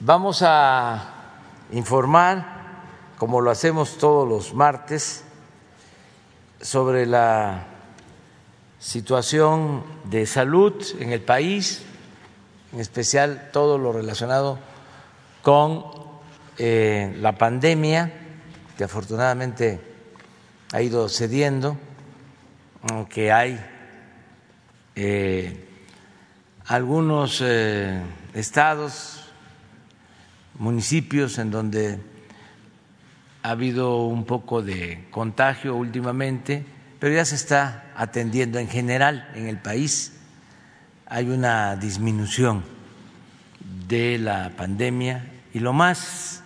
vamos a informar, como lo hacemos todos los martes, sobre la situación de salud en el país, en especial todo lo relacionado con eh, la pandemia, que afortunadamente ha ido cediendo, aunque hay eh, algunos eh, estados, municipios en donde ha habido un poco de contagio últimamente, pero ya se está atendiendo en general en el país. Hay una disminución de la pandemia y lo más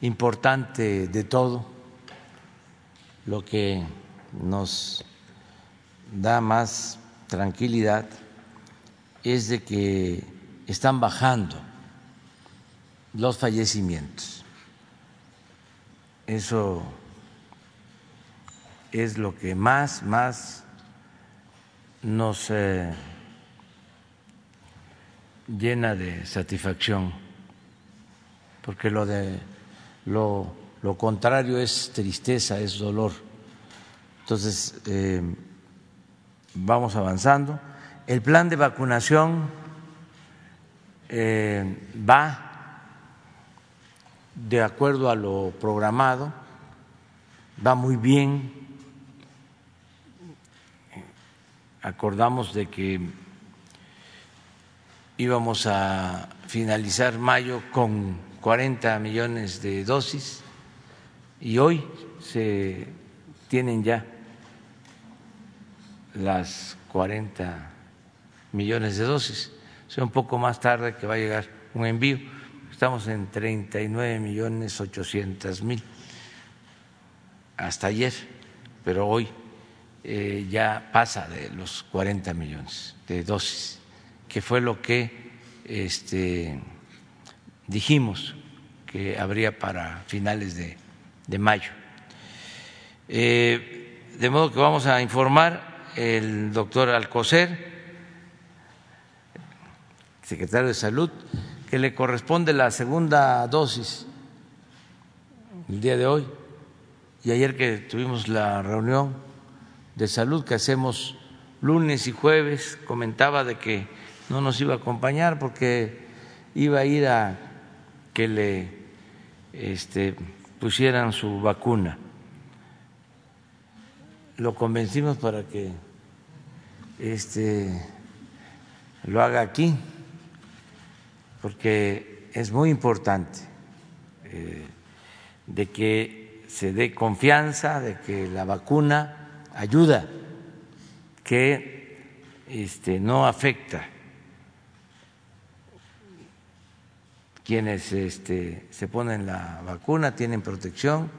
importante de todo, lo que nos da más tranquilidad, es de que están bajando los fallecimientos eso es lo que más, más nos eh, llena de satisfacción, porque lo de lo, lo, contrario es tristeza, es dolor. Entonces, eh, vamos avanzando. El plan de vacunación eh, va de acuerdo a lo programado, va muy bien. Acordamos de que íbamos a finalizar mayo con 40 millones de dosis y hoy se tienen ya las 40 millones de dosis. O sea, un poco más tarde que va a llegar un envío estamos en 39 millones 800 mil hasta ayer, pero hoy eh, ya pasa de los 40 millones de dosis, que fue lo que este, dijimos que habría para finales de, mayo. Eh, de modo que vamos a informar el doctor Alcocer, secretario de Salud, que le corresponde la segunda dosis el día de hoy y ayer que tuvimos la reunión de salud que hacemos lunes y jueves, comentaba de que no nos iba a acompañar porque iba a ir a que le este, pusieran su vacuna. Lo convencimos para que este, lo haga aquí porque es muy importante eh, de que se dé confianza, de que la vacuna ayuda, que este, no afecta quienes este, se ponen la vacuna tienen protección.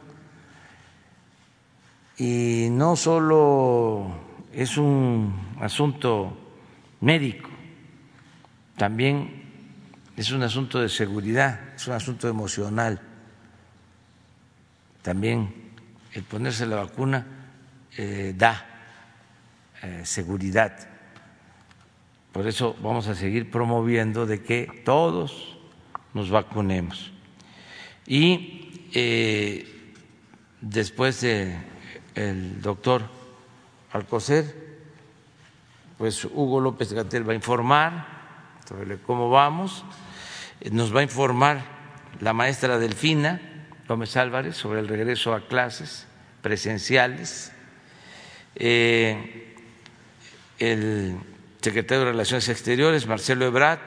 Y no solo es un asunto médico, también es un asunto de seguridad, es un asunto emocional. También el ponerse la vacuna eh, da eh, seguridad. Por eso vamos a seguir promoviendo de que todos nos vacunemos. Y eh, después de el doctor Alcocer, pues Hugo López Gatel va a informar sobre cómo vamos nos va a informar la maestra Delfina Gómez Álvarez sobre el regreso a clases presenciales. Eh, el secretario de Relaciones Exteriores, Marcelo Ebrard,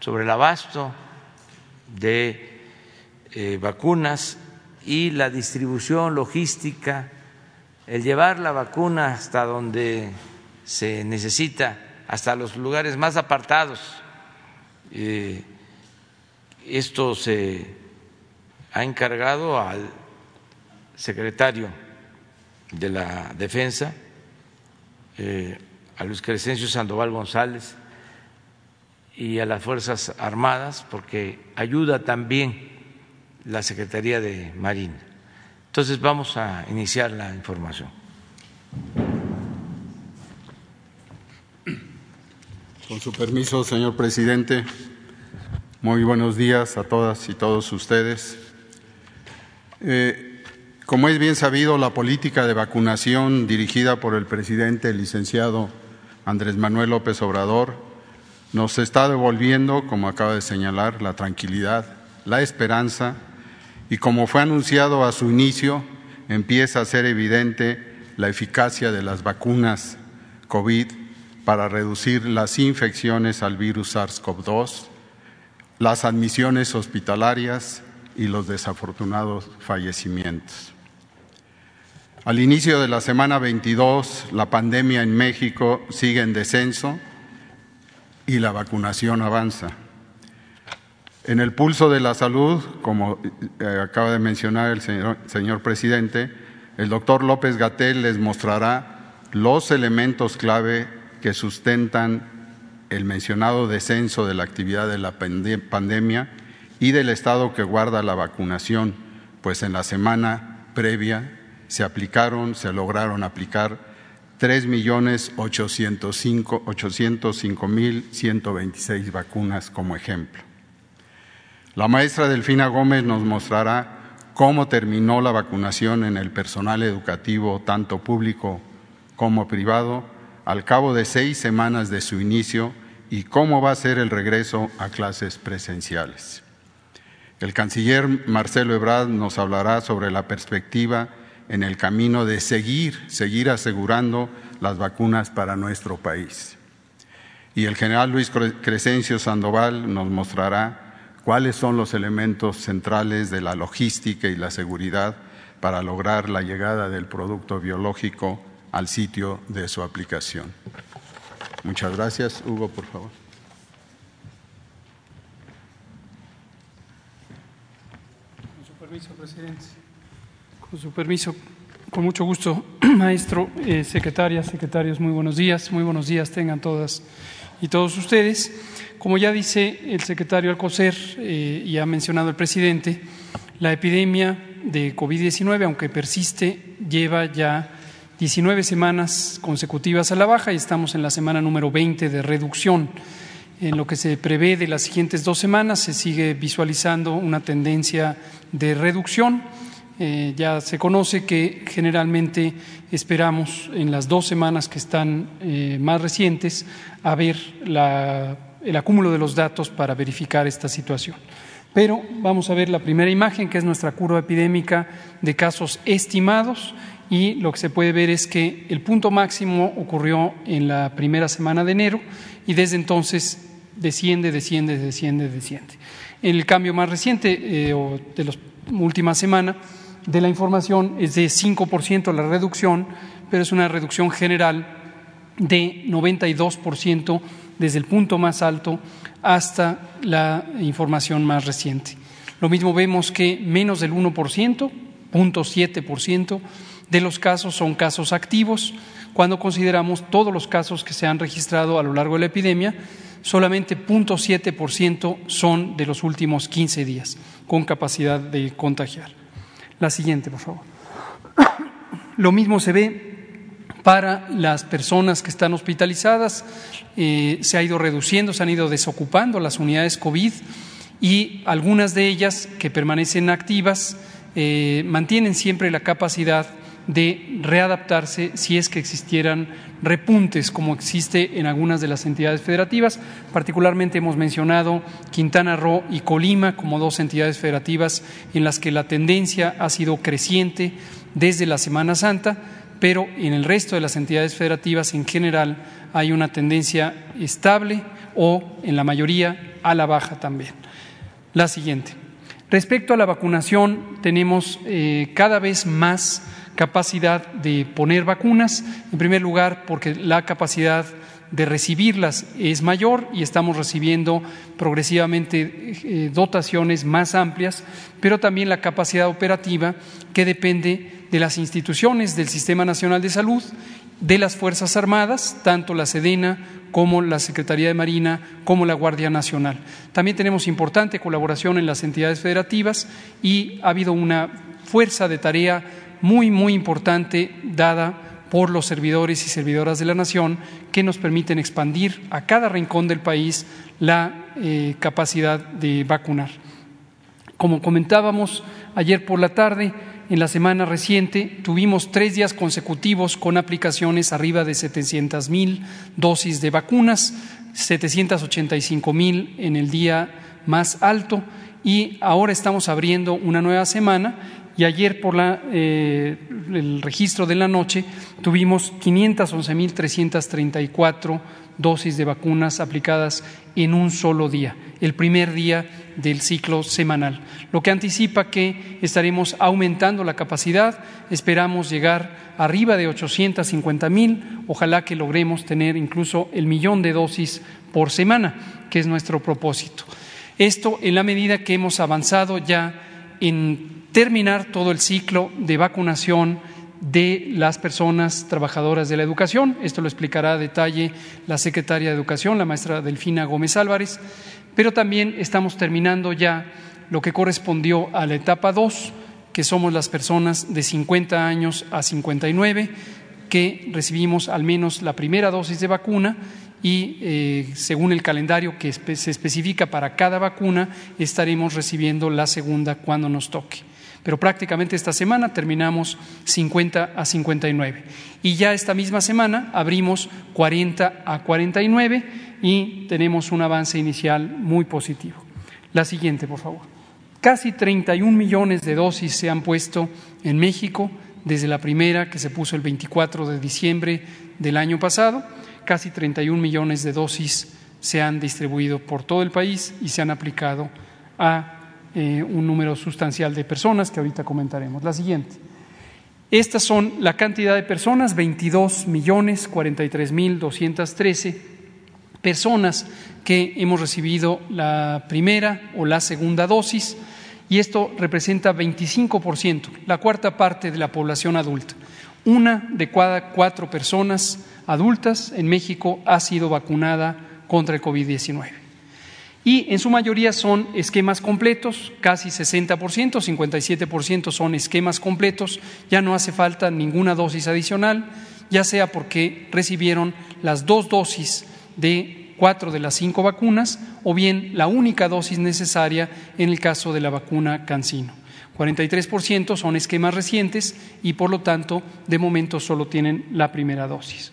sobre el abasto de eh, vacunas y la distribución logística, el llevar la vacuna hasta donde se necesita, hasta los lugares más apartados. Eh, esto se ha encargado al secretario de la Defensa, eh, a Luis Crescencio Sandoval González y a las Fuerzas Armadas, porque ayuda también la Secretaría de Marina. Entonces vamos a iniciar la información. Con su permiso, señor presidente. Muy buenos días a todas y todos ustedes. Eh, como es bien sabido, la política de vacunación dirigida por el presidente, el licenciado Andrés Manuel López Obrador, nos está devolviendo, como acaba de señalar, la tranquilidad, la esperanza y como fue anunciado a su inicio, empieza a ser evidente la eficacia de las vacunas COVID para reducir las infecciones al virus SARS-CoV-2 las admisiones hospitalarias y los desafortunados fallecimientos. Al inicio de la semana 22, la pandemia en México sigue en descenso y la vacunación avanza. En el pulso de la salud, como eh, acaba de mencionar el señor, señor presidente, el doctor López Gatel les mostrará los elementos clave que sustentan el mencionado descenso de la actividad de la pandemia y del estado que guarda la vacunación, pues en la semana previa se aplicaron, se lograron aplicar 3.805.126 vacunas como ejemplo. La maestra Delfina Gómez nos mostrará cómo terminó la vacunación en el personal educativo, tanto público como privado, al cabo de seis semanas de su inicio y cómo va a ser el regreso a clases presenciales. El canciller Marcelo Ebrard nos hablará sobre la perspectiva en el camino de seguir, seguir asegurando las vacunas para nuestro país. Y el general Luis Crescencio Sandoval nos mostrará cuáles son los elementos centrales de la logística y la seguridad para lograr la llegada del producto biológico al sitio de su aplicación. Muchas gracias. Hugo, por favor. Con su permiso, presidente. Con su permiso, con mucho gusto, maestro, eh, secretarias, secretarios, muy buenos días. Muy buenos días tengan todas y todos ustedes. Como ya dice el secretario Alcocer eh, y ha mencionado el presidente, la epidemia de COVID-19, aunque persiste, lleva ya 19 semanas consecutivas a la baja y estamos en la semana número 20 de reducción. En lo que se prevé de las siguientes dos semanas se sigue visualizando una tendencia de reducción. Eh, ya se conoce que generalmente esperamos en las dos semanas que están eh, más recientes a ver el acúmulo de los datos para verificar esta situación. Pero vamos a ver la primera imagen, que es nuestra curva epidémica de casos estimados y lo que se puede ver es que el punto máximo ocurrió en la primera semana de enero y desde entonces desciende, desciende, desciende, desciende. El cambio más reciente eh, o de la última semana de la información es de 5% la reducción, pero es una reducción general de 92% desde el punto más alto hasta la información más reciente. Lo mismo vemos que menos del 1%, 0.7%, de los casos son casos activos. Cuando consideramos todos los casos que se han registrado a lo largo de la epidemia, solamente 0.7% son de los últimos 15 días con capacidad de contagiar. La siguiente, por favor. Lo mismo se ve para las personas que están hospitalizadas. Eh, se ha ido reduciendo, se han ido desocupando las unidades COVID y algunas de ellas que permanecen activas eh, mantienen siempre la capacidad de readaptarse si es que existieran repuntes como existe en algunas de las entidades federativas. Particularmente hemos mencionado Quintana Roo y Colima como dos entidades federativas en las que la tendencia ha sido creciente desde la Semana Santa, pero en el resto de las entidades federativas en general hay una tendencia estable o en la mayoría a la baja también. La siguiente. Respecto a la vacunación, tenemos eh, cada vez más capacidad de poner vacunas, en primer lugar porque la capacidad de recibirlas es mayor y estamos recibiendo progresivamente eh, dotaciones más amplias, pero también la capacidad operativa que depende de las instituciones del Sistema Nacional de Salud, de las Fuerzas Armadas, tanto la Sedena como la Secretaría de Marina, como la Guardia Nacional. También tenemos importante colaboración en las entidades federativas y ha habido una fuerza de tarea muy, muy importante dada por los servidores y servidoras de la nación que nos permiten expandir a cada rincón del país la eh, capacidad de vacunar. Como comentábamos ayer por la tarde, en la semana reciente tuvimos tres días consecutivos con aplicaciones arriba de 700 mil dosis de vacunas, 785 mil en el día más alto y ahora estamos abriendo una nueva semana y ayer por la, eh, el registro de la noche tuvimos 511.334 dosis de vacunas aplicadas en un solo día, el primer día del ciclo semanal, lo que anticipa que estaremos aumentando la capacidad, esperamos llegar arriba de 850 mil, ojalá que logremos tener incluso el millón de dosis por semana, que es nuestro propósito. Esto en la medida que hemos avanzado ya en terminar todo el ciclo de vacunación de las personas trabajadoras de la educación. Esto lo explicará a detalle la secretaria de Educación, la maestra Delfina Gómez Álvarez. Pero también estamos terminando ya lo que correspondió a la etapa 2, que somos las personas de 50 años a 59, que recibimos al menos la primera dosis de vacuna y eh, según el calendario que se especifica para cada vacuna, estaremos recibiendo la segunda cuando nos toque pero prácticamente esta semana terminamos 50 a 59. Y ya esta misma semana abrimos 40 a 49 y tenemos un avance inicial muy positivo. La siguiente, por favor. Casi 31 millones de dosis se han puesto en México desde la primera que se puso el 24 de diciembre del año pasado. Casi 31 millones de dosis se han distribuido por todo el país y se han aplicado a eh, un número sustancial de personas que ahorita comentaremos. La siguiente. Estas son la cantidad de personas, 22 millones 43 mil 213 personas que hemos recibido la primera o la segunda dosis y esto representa 25%, la cuarta parte de la población adulta. Una de cada cuatro personas adultas en México ha sido vacunada contra el COVID-19 y en su mayoría son esquemas completos, casi 60%, 57% son esquemas completos, ya no hace falta ninguna dosis adicional, ya sea porque recibieron las dos dosis de cuatro de las cinco vacunas o bien la única dosis necesaria en el caso de la vacuna Cancino. 43% son esquemas recientes y por lo tanto de momento solo tienen la primera dosis.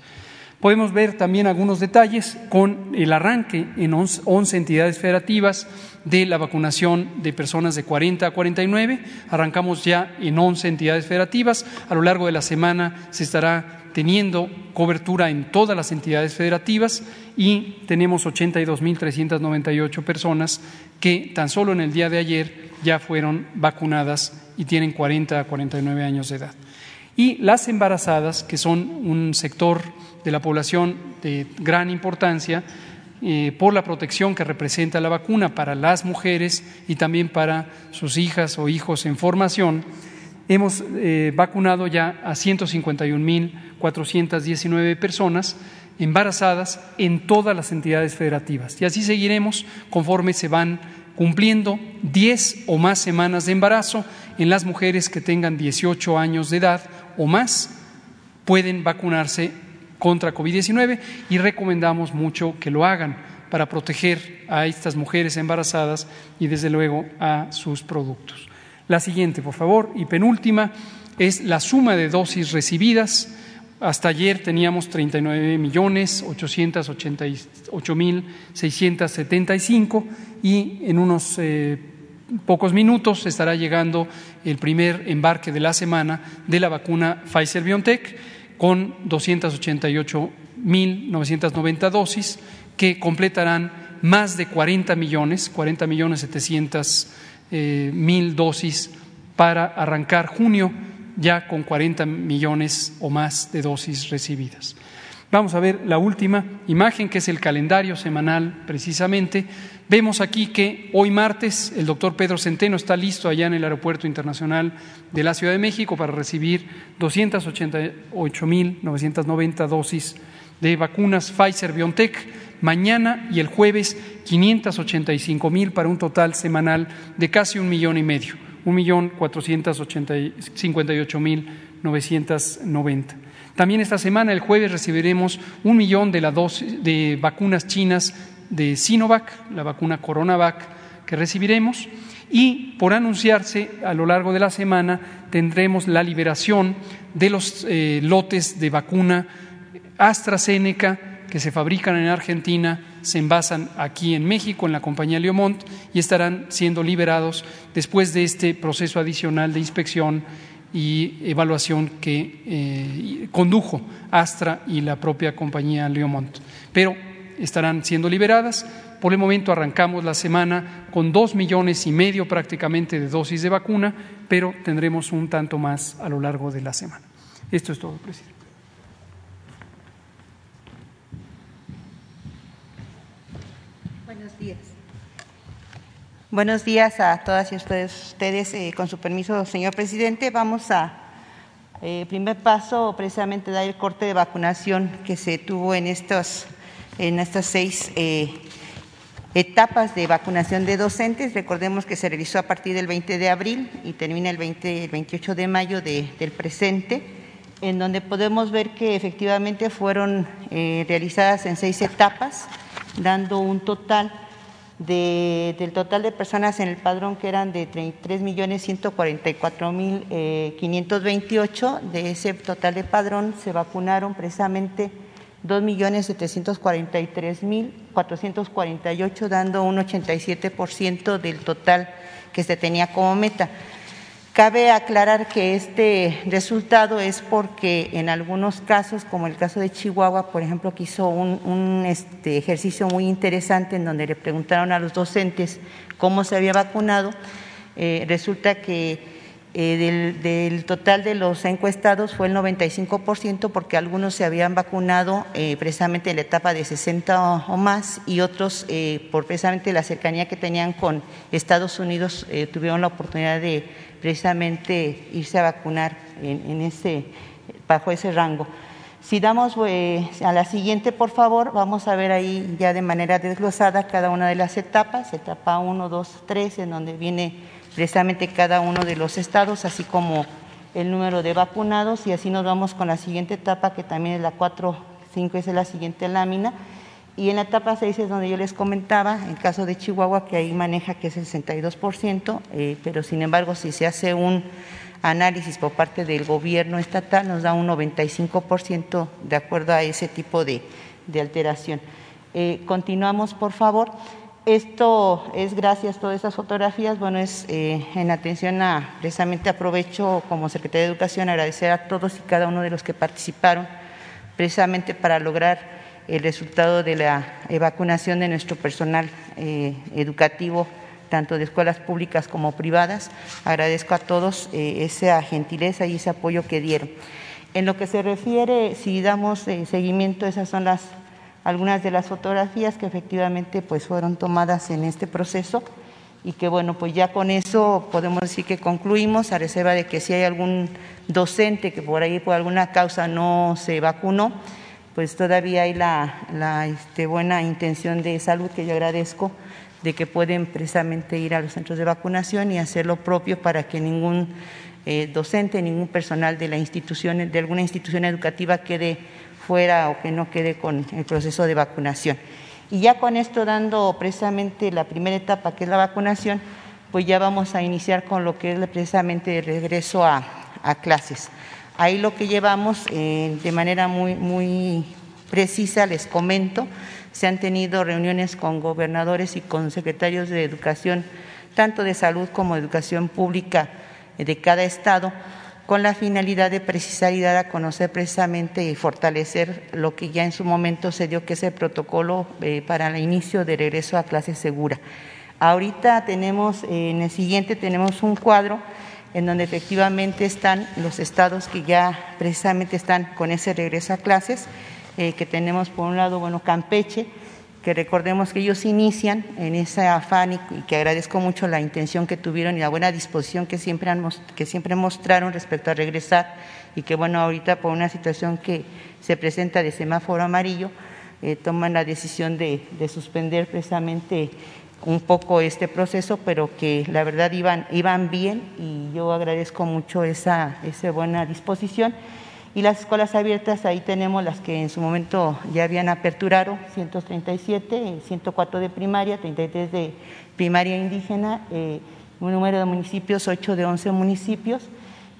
Podemos ver también algunos detalles con el arranque en 11 entidades federativas de la vacunación de personas de 40 a 49. Arrancamos ya en 11 entidades federativas. A lo largo de la semana se estará teniendo cobertura en todas las entidades federativas y tenemos 82.398 personas que tan solo en el día de ayer ya fueron vacunadas y tienen 40 a 49 años de edad. Y las embarazadas, que son un sector de la población de gran importancia eh, por la protección que representa la vacuna para las mujeres y también para sus hijas o hijos en formación, hemos eh, vacunado ya a 151.419 personas embarazadas en todas las entidades federativas. Y así seguiremos conforme se van cumpliendo 10 o más semanas de embarazo en las mujeres que tengan 18 años de edad o más pueden vacunarse contra COVID-19 y recomendamos mucho que lo hagan para proteger a estas mujeres embarazadas y desde luego a sus productos. La siguiente, por favor, y penúltima, es la suma de dosis recibidas. Hasta ayer teníamos 39 millones 888 mil 675 y en unos eh, pocos minutos estará llegando el primer embarque de la semana de la vacuna Pfizer BioNTech con 288.990 dosis que completarán más de 40 millones, 40 millones 700 eh, mil dosis para arrancar junio ya con 40 millones o más de dosis recibidas. Vamos a ver la última imagen, que es el calendario semanal precisamente. Vemos aquí que hoy martes el doctor Pedro Centeno está listo allá en el Aeropuerto Internacional de la Ciudad de México para recibir 288.990 dosis de vacunas Pfizer BioNTech. Mañana y el jueves 585.000 para un total semanal de casi un millón y medio, un millón cuatrocientos mil novecientos noventa. También esta semana, el jueves, recibiremos un millón de, la dosis, de vacunas chinas de Sinovac, la vacuna Coronavac que recibiremos. Y por anunciarse, a lo largo de la semana tendremos la liberación de los eh, lotes de vacuna AstraZeneca que se fabrican en Argentina, se envasan aquí en México en la compañía Leomont y estarán siendo liberados después de este proceso adicional de inspección y evaluación que eh, condujo Astra y la propia compañía Leomont. Pero estarán siendo liberadas. Por el momento arrancamos la semana con dos millones y medio prácticamente de dosis de vacuna, pero tendremos un tanto más a lo largo de la semana. Esto es todo, presidente. Buenos días. Buenos días a todas y ustedes. ustedes eh, con su permiso, señor presidente, vamos a, eh, primer paso, precisamente dar el corte de vacunación que se tuvo en, estos, en estas seis eh, etapas de vacunación de docentes. Recordemos que se realizó a partir del 20 de abril y termina el, 20, 28 de mayo del presente, en donde podemos ver que efectivamente fueron realizadas en seis etapas, dando un total del total de personas en el padrón que eran de 33.144.528, de ese total de padrón se vacunaron precisamente 2.743.448, dando un 87% del total que se tenía como meta. Cabe aclarar que este resultado es porque en algunos casos, como el caso de Chihuahua, por ejemplo, que hizo un, este, ejercicio muy interesante en donde le preguntaron a los docentes cómo se había vacunado, eh, resulta que eh, del, total de los encuestados fue el 95% porque algunos se habían vacunado eh, precisamente en la etapa de 60 o más y otros por precisamente la cercanía que tenían con Estados Unidos tuvieron la oportunidad de precisamente irse a vacunar en, ese, bajo ese rango. Si damos eh, a la siguiente, por favor, vamos a ver ahí ya de manera desglosada cada una de las etapas, etapa 1, 2, 3, en donde viene precisamente cada uno de los estados, así como el número de vacunados, y así nos vamos con la siguiente etapa, que también es la 4, 5, es la siguiente lámina, y en la etapa 6 es donde yo les comentaba, en caso de Chihuahua, que ahí maneja que es el 62%, eh, pero sin embargo, si se hace un análisis por parte del gobierno estatal, nos da un 95% de acuerdo a ese tipo de, alteración. Eh, continuamos, por favor. Esto es gracias a todas esas fotografías, bueno, es eh, en atención a, precisamente aprovecho como Secretaría de Educación agradecer a todos y cada uno de los que participaron, precisamente para lograr el resultado de la vacunación de nuestro personal eh, educativo, tanto de escuelas públicas como privadas. Agradezco a todos eh, esa gentileza y ese apoyo que dieron. En lo que se refiere, si damos eh, seguimiento, esas son las algunas de las fotografías que efectivamente pues fueron tomadas en este proceso y que bueno, pues ya con eso podemos decir que concluimos, a reserva de que si hay algún docente que por ahí por alguna causa no se vacunó, pues todavía hay la, este, buena intención de salud que yo agradezco de que pueden precisamente ir a los centros de vacunación y hacer lo propio para que ningún eh, docente, ningún personal de la institución, de alguna institución educativa quede fuera o que no quede con el proceso de vacunación. Y ya con esto dando precisamente la primera etapa que es la vacunación, pues ya vamos a iniciar con lo que es precisamente el regreso a clases. Ahí lo que llevamos eh, de manera muy, muy precisa, les comento, se han tenido reuniones con gobernadores y con secretarios de educación, tanto de salud como de educación pública de cada estado, con la finalidad de precisar y dar a conocer precisamente y fortalecer lo que ya en su momento se dio, que es el protocolo eh, para el inicio de regreso a clase segura. Ahorita tenemos, en el siguiente tenemos un cuadro en donde efectivamente están los estados que ya precisamente están con ese regreso a clases, eh, que tenemos por un lado, bueno, Campeche, que recordemos que ellos inician en ese afán y, que agradezco mucho la intención que tuvieron y la buena disposición que siempre, han, que siempre mostraron respecto a regresar y que bueno, ahorita por una situación que se presenta de semáforo amarillo, eh, toman la decisión de, de suspender precisamente un poco este proceso, pero que la verdad iban, iban bien y yo agradezco mucho esa, esa buena disposición. Y las escuelas abiertas, ahí tenemos las que en su momento ya habían aperturado, 137, 104 de primaria, 33 de primaria indígena, eh, un número de municipios, 8 de 11 municipios,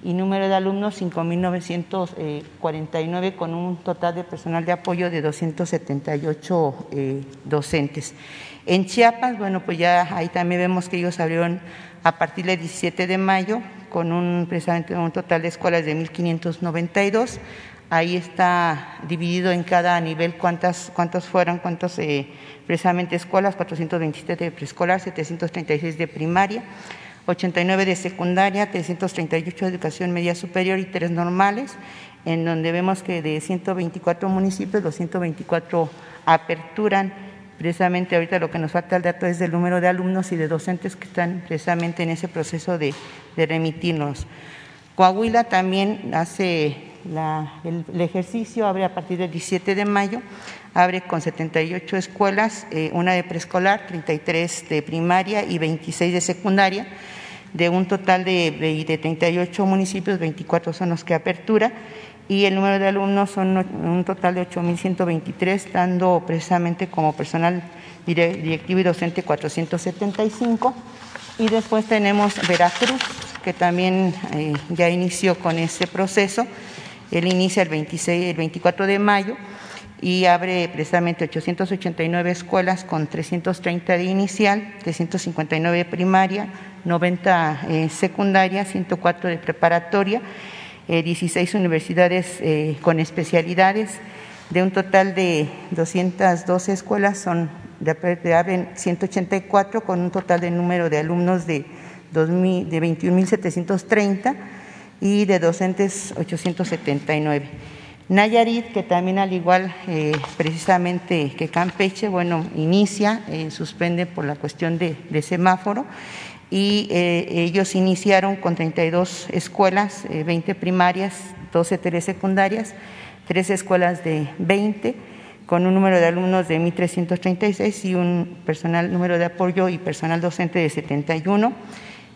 y número de alumnos 5.949 con un total de personal de apoyo de 278 eh, docentes. En Chiapas, bueno, pues ya ahí también vemos que ellos abrieron a partir del 17 de mayo con un precisamente un total de escuelas de 1.592. Ahí está dividido en cada nivel cuántas, cuántos fueron, cuántos eh, precisamente escuelas, 427 de preescolar, 736 de primaria, 89 de secundaria, 338 de educación media superior y tres normales, en donde vemos que de 124 municipios, los 124 aperturan precisamente ahorita lo que nos falta el dato es del número de alumnos y de docentes que están precisamente en ese proceso de, remitirnos. Coahuila también hace el, ejercicio, abre a partir del 17 de mayo, abre con 78 escuelas, eh, una de preescolar, 33 de primaria y 26 de secundaria, de un total de, de 38 municipios, 24 son los que apertura y el número de alumnos son un total de 8.123, dando precisamente como personal directivo y docente 475. Y después tenemos Veracruz, que también eh, ya inició con ese proceso. Él inicia el, 26, el 24 de mayo y abre precisamente 889 escuelas con 330 de inicial, 359 de primaria, 90 eh, secundaria, 104 de preparatoria 16 eh, universidades eh, con especialidades, de un total de 212 escuelas, son de, de 184 con un total de número de alumnos de, de 21.730 y de docentes 879. Nayarit, que también al igual eh, precisamente que Campeche, bueno, inicia, suspende por la cuestión de, de semáforo y eh, ellos iniciaron con 32 escuelas, 20 eh, primarias, 12 telesecundarias, tres escuelas de 20, con un número de alumnos de 1.336 y un personal número de apoyo y personal docente de 71.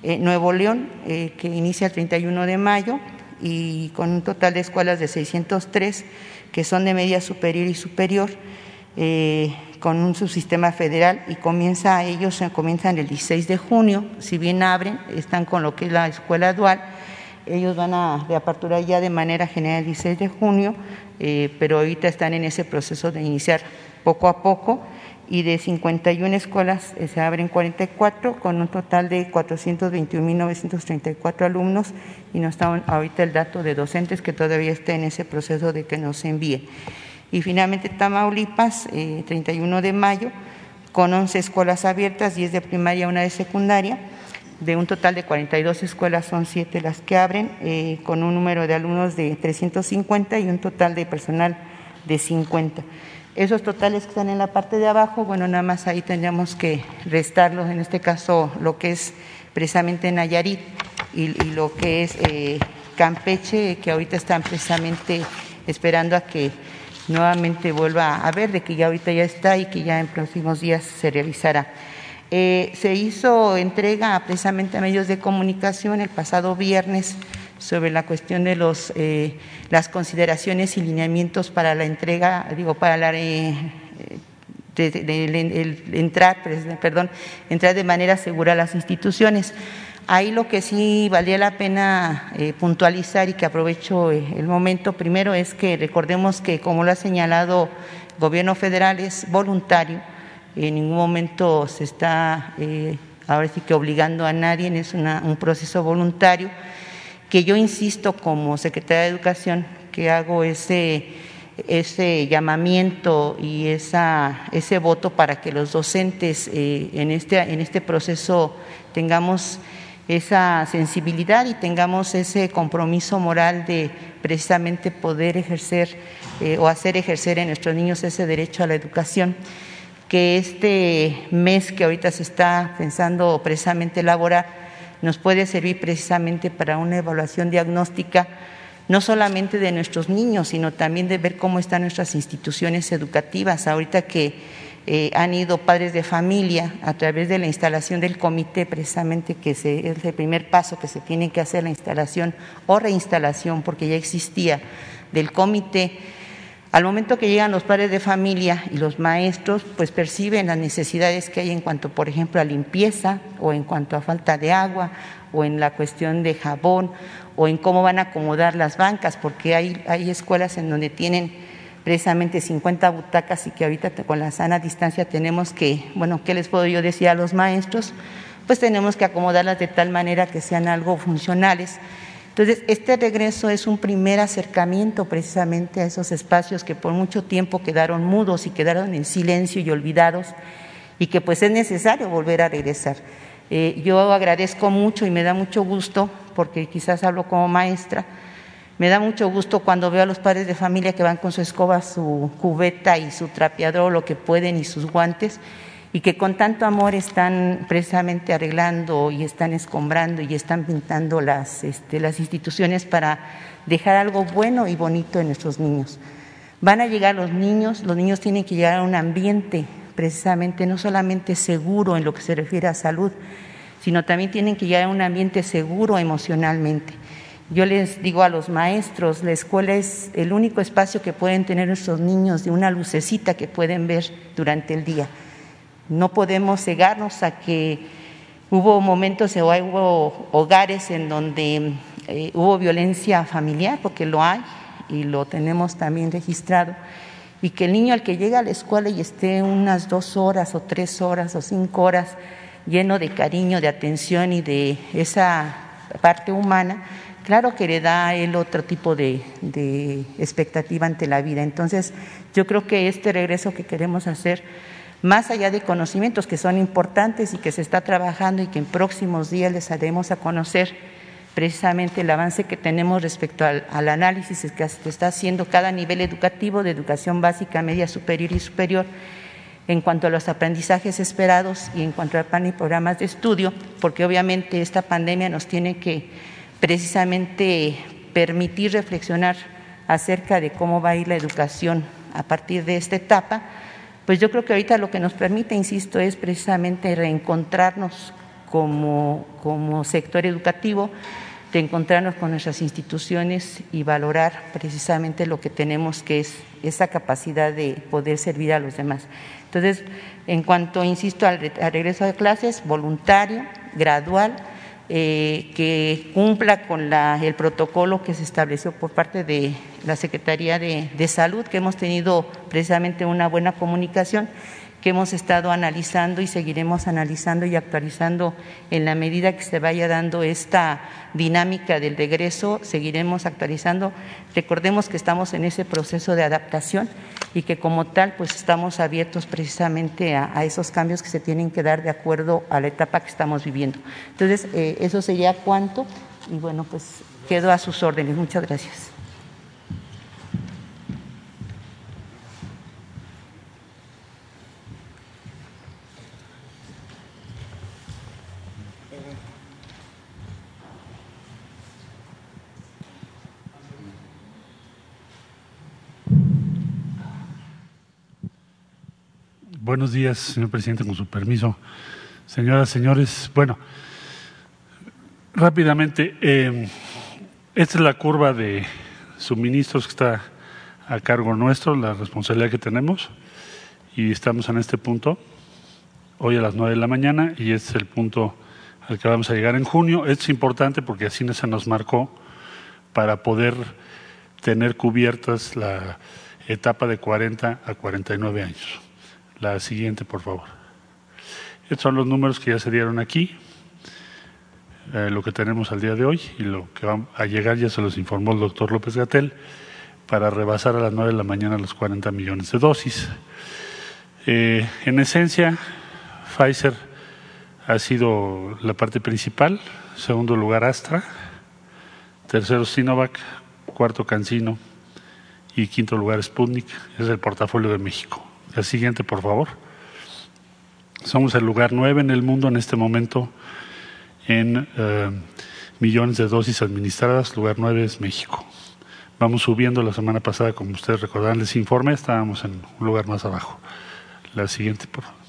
Eh, Nuevo León, que inicia el 31 de mayo, y con un total de escuelas de 603, que son de media superior y superior con un subsistema federal y comienza ellos comienzan el 16 de junio, si bien abren, están con lo que es la escuela dual, ellos van a de apertura ya de manera general el 16 de junio, eh, pero ahorita están en ese proceso de iniciar poco a poco y de 51 escuelas eh, se abren 44 con un total de 421.934 alumnos y nos está ahorita el dato de docentes que todavía está en ese proceso de que nos envíe. Y finalmente Tamaulipas, 31 eh, de mayo, con 11 escuelas abiertas, 10 de primaria, una de secundaria. De un total de 42 escuelas son 7 las que abren, eh, con un número de alumnos de 350 y un total de personal de 50. Esos totales que están en la parte de abajo, bueno, nada más ahí tendríamos que restarlos, en este caso lo que es precisamente Nayarit y, lo que es eh, Campeche, que ahorita están precisamente esperando a que nuevamente vuelva a ver, de que ya ahorita ya está y que ya en próximos días se realizará. Eh, se hizo entrega precisamente a medios de comunicación el pasado viernes sobre la cuestión de los, eh, las consideraciones y lineamientos para la entrega, digo, para la, eh, entrar, perdón, entrar de manera segura a las instituciones. Ahí lo que sí valía la pena eh, puntualizar y que aprovecho eh, el momento primero es que recordemos que, como lo ha señalado el gobierno federal, es voluntario, en ningún momento se está eh, ahora sí que obligando a nadie, es un proceso voluntario, que yo insisto como secretaria de Educación que hago ese, ese llamamiento y esa, ese voto para que los docentes en, este, en este proceso tengamos esa sensibilidad y tengamos ese compromiso moral de precisamente poder ejercer eh, o hacer ejercer en nuestros niños ese derecho a la educación, que este mes que ahorita se está pensando precisamente elaborar nos puede servir precisamente para una evaluación diagnóstica no solamente de nuestros niños, sino también de ver cómo están nuestras instituciones educativas. Ahorita que eh, han ido padres de familia a través de la instalación del comité, precisamente que es el primer paso que se tiene que hacer, la instalación o reinstalación, porque ya existía del comité. Al momento que llegan los padres de familia y los maestros, pues perciben las necesidades que hay en cuanto, por ejemplo, a limpieza o en cuanto a falta de agua o en la cuestión de jabón o en cómo van a acomodar las bancas, porque hay, hay escuelas en donde tienen precisamente 50 butacas y que ahorita con la sana distancia tenemos que, bueno, ¿qué les puedo yo decir a los maestros? Pues tenemos que acomodarlas de tal manera que sean algo funcionales. Entonces, este regreso es un primer acercamiento precisamente a esos espacios que por mucho tiempo quedaron mudos y quedaron en silencio y olvidados y que pues es necesario volver a regresar. Eh, yo agradezco mucho y me da mucho gusto, porque quizás hablo como maestra, me da mucho gusto cuando veo a los padres de familia que van con su escoba, su cubeta y su trapeador, lo que pueden, y sus guantes, y que con tanto amor están precisamente arreglando y están escombrando y están pintando las, este, las instituciones para dejar algo bueno y bonito en nuestros niños. Van a llegar los niños, los niños tienen que llegar a un ambiente precisamente no solamente seguro en lo que se refiere a salud, sino también tienen que llegar a un ambiente seguro emocionalmente. Yo les digo a los maestros, la escuela es el único espacio que pueden tener nuestros niños de una lucecita que pueden ver durante el día. No podemos cegarnos a que hubo momentos o hubo hogares en donde eh, hubo violencia familiar, porque lo hay y lo tenemos también registrado y que el niño al que llega a la escuela y esté unas dos horas o tres horas o cinco horas lleno de cariño, de atención y de esa parte humana, claro que le da él otro tipo de, de, expectativa ante la vida. Entonces, yo creo que este regreso que queremos hacer, más allá de conocimientos que son importantes y que se está trabajando y que en próximos días les haremos a conocer, precisamente el avance que tenemos respecto al, análisis que se está haciendo cada nivel educativo de educación básica, media superior y superior en cuanto a los aprendizajes esperados y en cuanto al plan y programas de estudio, porque obviamente esta pandemia nos tiene que precisamente permitir reflexionar acerca de cómo va a ir la educación a partir de esta etapa, pues yo creo que ahorita lo que nos permite, insisto, es precisamente reencontrarnos como, como sector educativo, de encontrarnos con nuestras instituciones y valorar precisamente lo que tenemos, que es esa capacidad de poder servir a los demás. Entonces, en cuanto, insisto, al, regreso de clases, voluntario, gradual, eh, que cumpla con la, el protocolo que se estableció por parte de la Secretaría de, de Salud, que hemos tenido precisamente una buena comunicación que hemos estado analizando y seguiremos analizando y actualizando en la medida que se vaya dando esta dinámica del regreso, seguiremos actualizando. Recordemos que estamos en ese proceso de adaptación y que como tal pues estamos abiertos precisamente a, esos cambios que se tienen que dar de acuerdo a la etapa que estamos viviendo. Entonces, eh, eso sería cuánto y bueno, pues quedo a sus órdenes. Muchas gracias. Buenos días, señor presidente, con su permiso. Señoras, señores, bueno, rápidamente, eh, esta es la curva de suministros que está a cargo nuestro, la responsabilidad que tenemos, y estamos en este punto, hoy a las nueve de la mañana, y este es el punto al que vamos a llegar en junio. Es importante porque así se nos marcó para poder tener cubiertas la etapa de 40 a 49 años. La siguiente, por favor. Estos son los números que ya se dieron aquí, eh, lo que tenemos al día de hoy y lo que va a llegar ya se los informó el doctor López Gatel para rebasar a las 9 de la mañana los 40 millones de dosis. Eh, en esencia, Pfizer ha sido la parte principal, segundo lugar Astra, tercero Sinovac, cuarto Cancino y quinto lugar Sputnik, es el portafolio de México. La siguiente, por favor. Somos el lugar nueve en el mundo en este momento en eh, millones de dosis administradas. Lugar nueve es México. Vamos subiendo la semana pasada, como ustedes recordarán, les informe, estábamos en un lugar más abajo. La siguiente, por favor.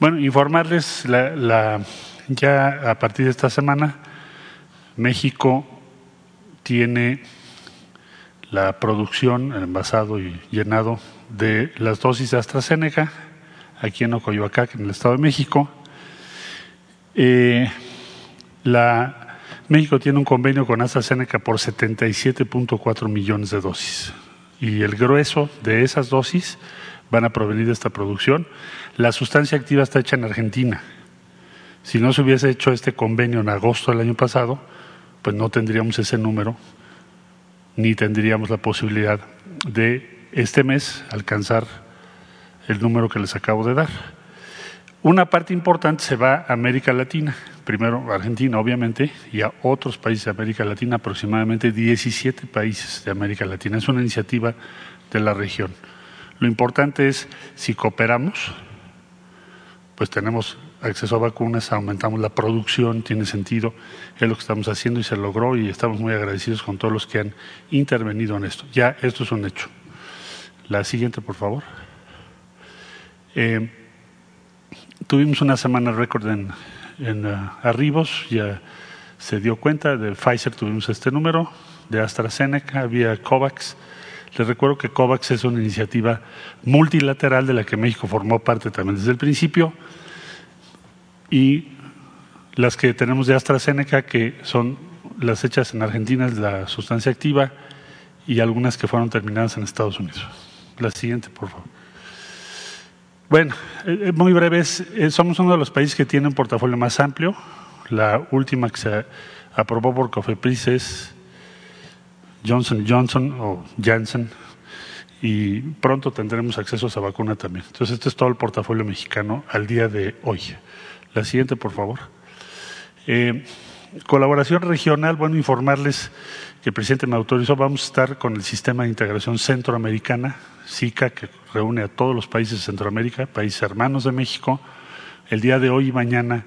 Bueno, informarles, ya a partir de esta semana, México tiene la producción, el envasado y llenado de las dosis de AstraZeneca aquí en Ocoyoacac, en el Estado de México. Eh, México tiene un convenio con AstraZeneca por 77.4 millones de dosis y el grueso de esas dosis van a provenir de esta producción. La sustancia activa está hecha en Argentina. Si no se hubiese hecho este convenio en agosto del año pasado, pues no tendríamos ese número, ni tendríamos la posibilidad de este mes alcanzar el número que les acabo de dar. Una parte importante se va a América Latina, primero Argentina obviamente, y a otros países de América Latina, aproximadamente 17 países de América Latina. Es una iniciativa de la región. Lo importante es, si cooperamos, pues tenemos acceso a vacunas, aumentamos la producción, tiene sentido, es lo que estamos haciendo y se logró y estamos muy agradecidos con todos los que han intervenido en esto. Ya esto es un hecho. La siguiente, por favor. Eh, tuvimos una semana récord en, uh, arribos, ya se dio cuenta, de Pfizer tuvimos este número, de AstraZeneca había COVAX, les recuerdo que COVAX es una iniciativa multilateral de la que México formó parte también desde el principio y las que tenemos de AstraZeneca, que son las hechas en Argentina, es la sustancia activa y algunas que fueron terminadas en Estados Unidos. La siguiente, por favor. Bueno, eh, eh, muy breves, eh, somos uno de los países que tiene un portafolio más amplio. La última que se aprobó por COFEPRIS es Johnson Johnson o Janssen y pronto tendremos acceso a esa vacuna también. Entonces, este es todo el portafolio mexicano al día de hoy. La siguiente, por favor. Colaboración regional, bueno, informarles que el presidente me autorizó, vamos a estar con el Sistema de Integración Centroamericana, SICA, que reúne a todos los países de Centroamérica, países hermanos de México. El día de hoy y mañana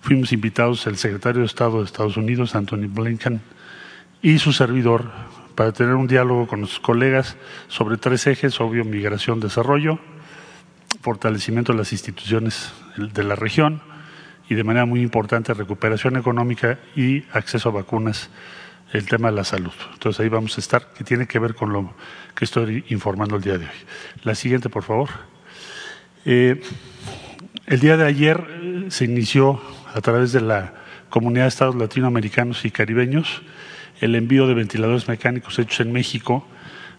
fuimos invitados el secretario de Estado de Estados Unidos, Anthony Blinken, y su servidor para tener un diálogo con nuestros colegas sobre tres ejes, obvio, migración, desarrollo, fortalecimiento de las instituciones de la región y de manera muy importante recuperación económica y acceso a vacunas, el tema de la salud. Entonces ahí vamos a estar, que tiene que ver con lo que estoy informando el día de hoy. La siguiente, por favor. Eh, el día de ayer eh, se inició a través de la Comunidad de Estados Latinoamericanos y Caribeños el envío de ventiladores mecánicos hechos en México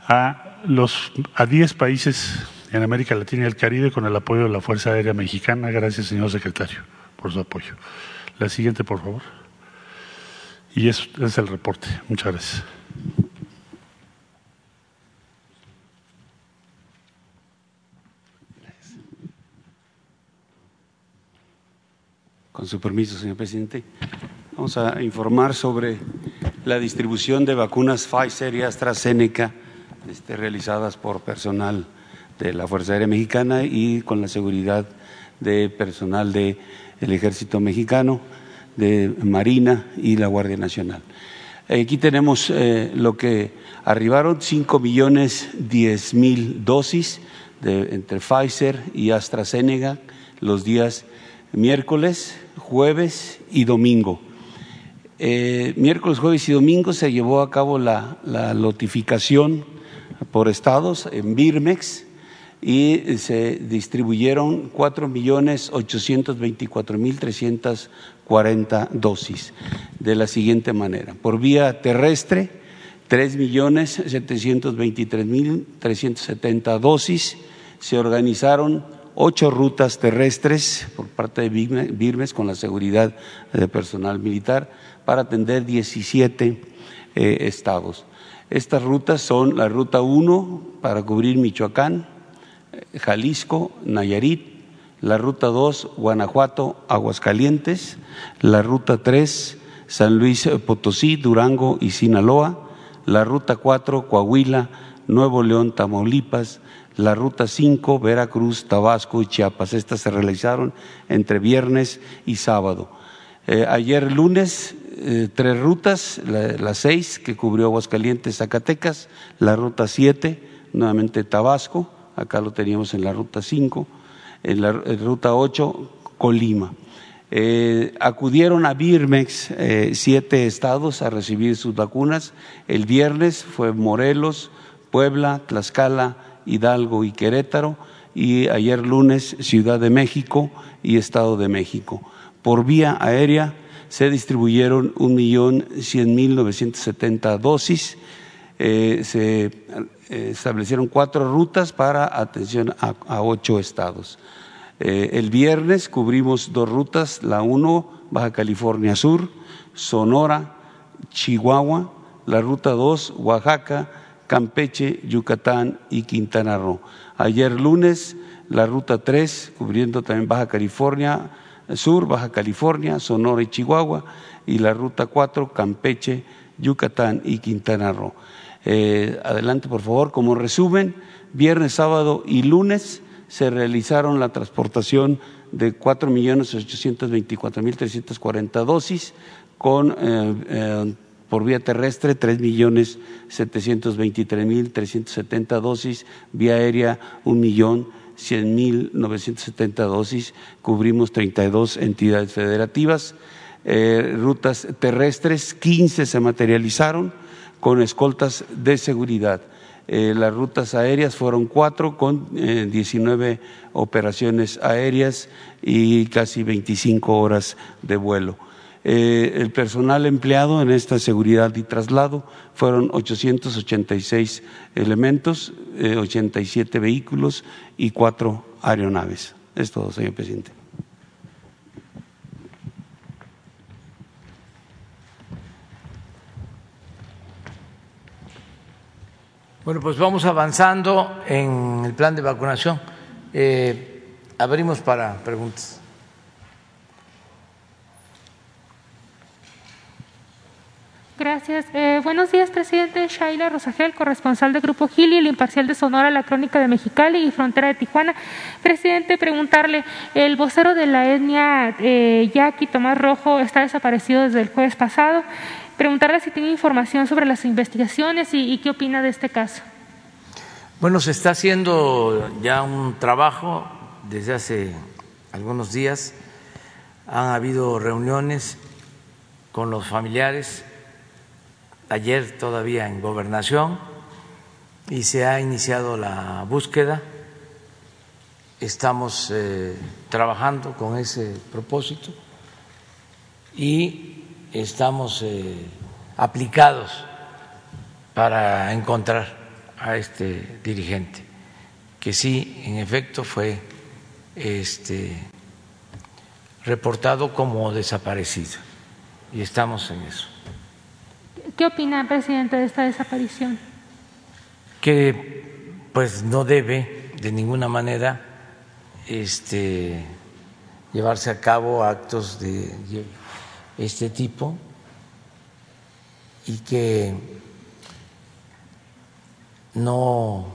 a los a 10 países en América Latina y el Caribe con el apoyo de la Fuerza Aérea Mexicana. Gracias, señor secretario, por su apoyo. La siguiente, por favor. Y eso es el reporte. Muchas gracias. Con su permiso, señor presidente. Vamos a informar sobre la distribución de vacunas Pfizer y AstraZeneca este, realizadas por personal de la Fuerza Aérea Mexicana y con la seguridad de personal del Ejército Mexicano, de Marina y la Guardia Nacional. Aquí tenemos eh, lo que arribaron, 5 millones 10 mil dosis de, entre Pfizer y AstraZeneca los días miércoles, jueves y domingo. Eh, miércoles, jueves y domingo se llevó a cabo la, notificación por estados en Birmex y se distribuyeron 4.824.340 dosis de la siguiente manera. Por vía terrestre, 3.723.370 dosis. Se organizaron ocho rutas terrestres por parte de Birmes con la seguridad de personal militar para atender 17 eh, estados. Estas rutas son la ruta 1 para cubrir Michoacán, eh, Jalisco, Nayarit, la ruta 2 Guanajuato, Aguascalientes, la ruta 3 San Luis Potosí, Durango y Sinaloa, la ruta 4 Coahuila, Nuevo León, Tamaulipas, la ruta 5 Veracruz, Tabasco y Chiapas. Estas se realizaron entre viernes y sábado. Eh, ayer lunes eh, tres rutas, la, seis que cubrió Aguascalientes, Zacatecas, la ruta siete, nuevamente Tabasco, acá lo teníamos en la ruta cinco, en la ruta 8, Colima. Eh, acudieron a Birmex eh, siete estados a recibir sus vacunas. El viernes fue Morelos, Puebla, Tlaxcala, Hidalgo y Querétaro. Y ayer lunes Ciudad de México y Estado de México. Por vía aérea se distribuyeron 1.100.970 dosis. Eh, se eh, establecieron cuatro rutas para atención a ocho estados. Eh, el viernes cubrimos dos rutas, la 1, Baja California Sur, Sonora, Chihuahua, la ruta 2, Oaxaca, Campeche, Yucatán y Quintana Roo. Ayer lunes, la ruta 3, cubriendo también Baja California Sur, Baja California, Sonora y Chihuahua, y la ruta 4, Campeche, Yucatán y Quintana Roo. Eh, adelante, por favor, como resumen, viernes, sábado y lunes se realizaron la transportación de 4.824.340 dosis con eh, eh, por vía terrestre 3.723.370 dosis, vía aérea 1.100.970 dosis, cubrimos 32 entidades federativas, eh, rutas terrestres 15 se materializaron con escoltas de seguridad. Eh, las rutas aéreas fueron cuatro con 19 eh, operaciones aéreas y casi 25 horas de vuelo. Eh, el personal empleado en esta seguridad y traslado fueron 886 elementos, 87 vehículos y cuatro aeronaves. Es todo, señor presidente. Bueno, pues vamos avanzando en el plan de vacunación. Eh, abrimos para preguntas. Gracias. Eh, buenos días, presidente. Shaila Rosagel, corresponsal del Grupo Gili, el imparcial de Sonora, la Crónica de Mexicali y Frontera de Tijuana. Presidente, preguntarle, el vocero de la etnia eh, Yaqui, Tomás Rojo, está desaparecido desde el jueves pasado preguntarle si tiene información sobre las investigaciones y, qué opina de este caso. Bueno, se está haciendo ya un trabajo desde hace algunos días. Han habido reuniones con los familiares, ayer todavía en gobernación, y se ha iniciado la búsqueda. Estamos eh, trabajando con ese propósito y estamos eh, aplicados para encontrar a este dirigente, que sí, en efecto, fue este, reportado como desaparecido. Y estamos en eso. ¿Qué opina, presidente, de esta desaparición? Que pues no debe de ninguna manera este, llevarse a cabo actos de este tipo y que no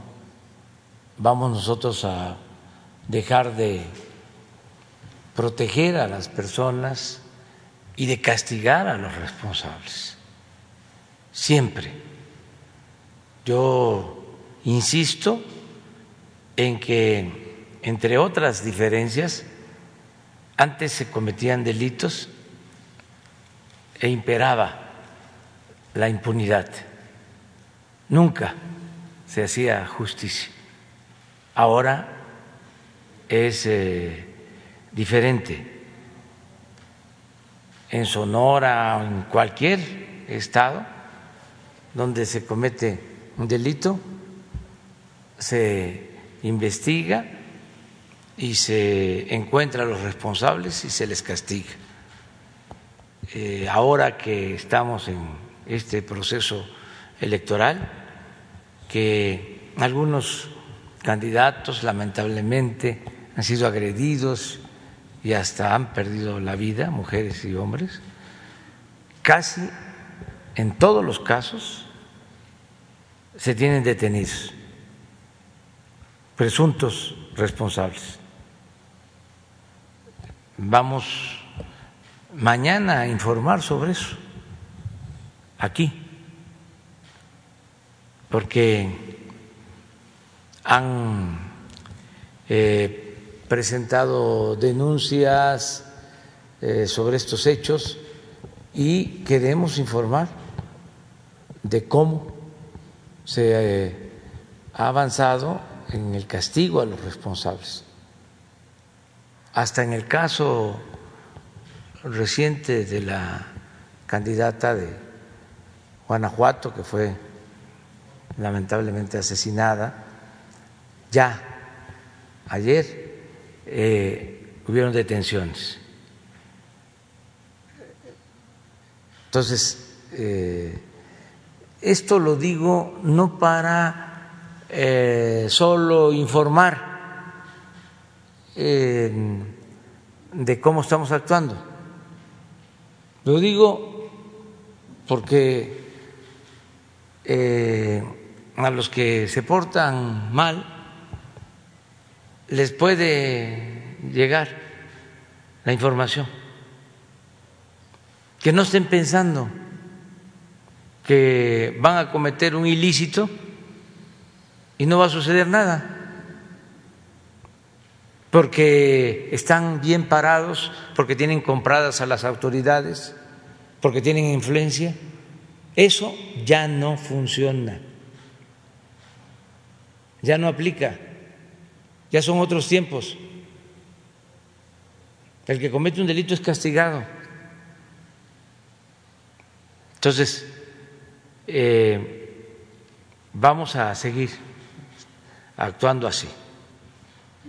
vamos nosotros a dejar de proteger a las personas y de castigar a los responsables. Siempre. Yo insisto en que, entre otras diferencias, antes se cometían delitos e imperaba la impunidad. Nunca se hacía justicia. Ahora es eh, diferente. En Sonora o en cualquier estado donde se comete un delito, se investiga y se encuentra a los responsables y se les castiga. Eh, ahora que estamos en este proceso electoral, que algunos candidatos lamentablemente han sido agredidos y hasta han perdido la vida, mujeres y hombres, casi en todos los casos se tienen detenidos presuntos responsables. Vamos mañana informar sobre eso, aquí, porque han eh, presentado denuncias eh, sobre estos hechos y queremos informar de cómo se eh, ha avanzado en el castigo a los responsables. Hasta en el caso reciente de la candidata de Guanajuato, que fue lamentablemente asesinada, ya ayer eh, hubieron detenciones. Entonces, eh, esto lo digo no para eh, solo informar de cómo estamos actuando, lo digo porque a los que se portan mal les puede llegar la información. Que no estén pensando que van a cometer un ilícito y no va a suceder nada, porque están bien parados, porque tienen compradas a las autoridades, porque tienen influencia. Eso ya no funciona ya no aplica, ya son otros tiempos. El que comete un delito es castigado. Entonces, eh, vamos a seguir actuando así.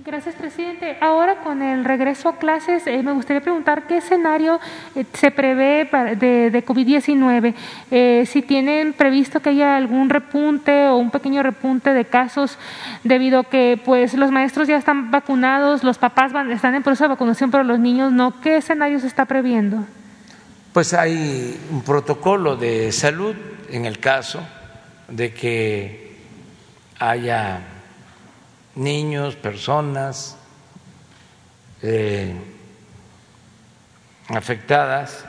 Gracias, presidente. Ahora, con el regreso a clases, eh, me gustaría preguntar qué escenario eh, se prevé de, de COVID-19. Eh, si tienen previsto que haya algún repunte o un pequeño repunte de casos debido a que pues, los maestros ya están vacunados, los papás van, están en proceso de vacunación, pero los niños no. ¿Qué escenario se está previendo? Pues hay un protocolo de salud en el caso de que haya niños, personas eh, afectadas,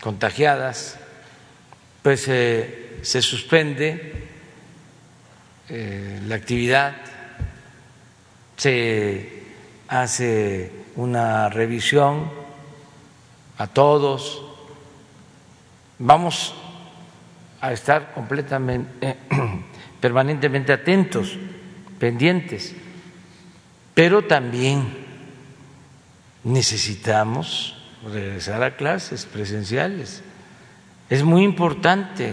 contagiadas, pues eh, se suspende eh, la actividad, se hace una revisión a todos, vamos a estar completamente, permanentemente atentos pendientes, pero también necesitamos regresar a clases presenciales. Es muy importante,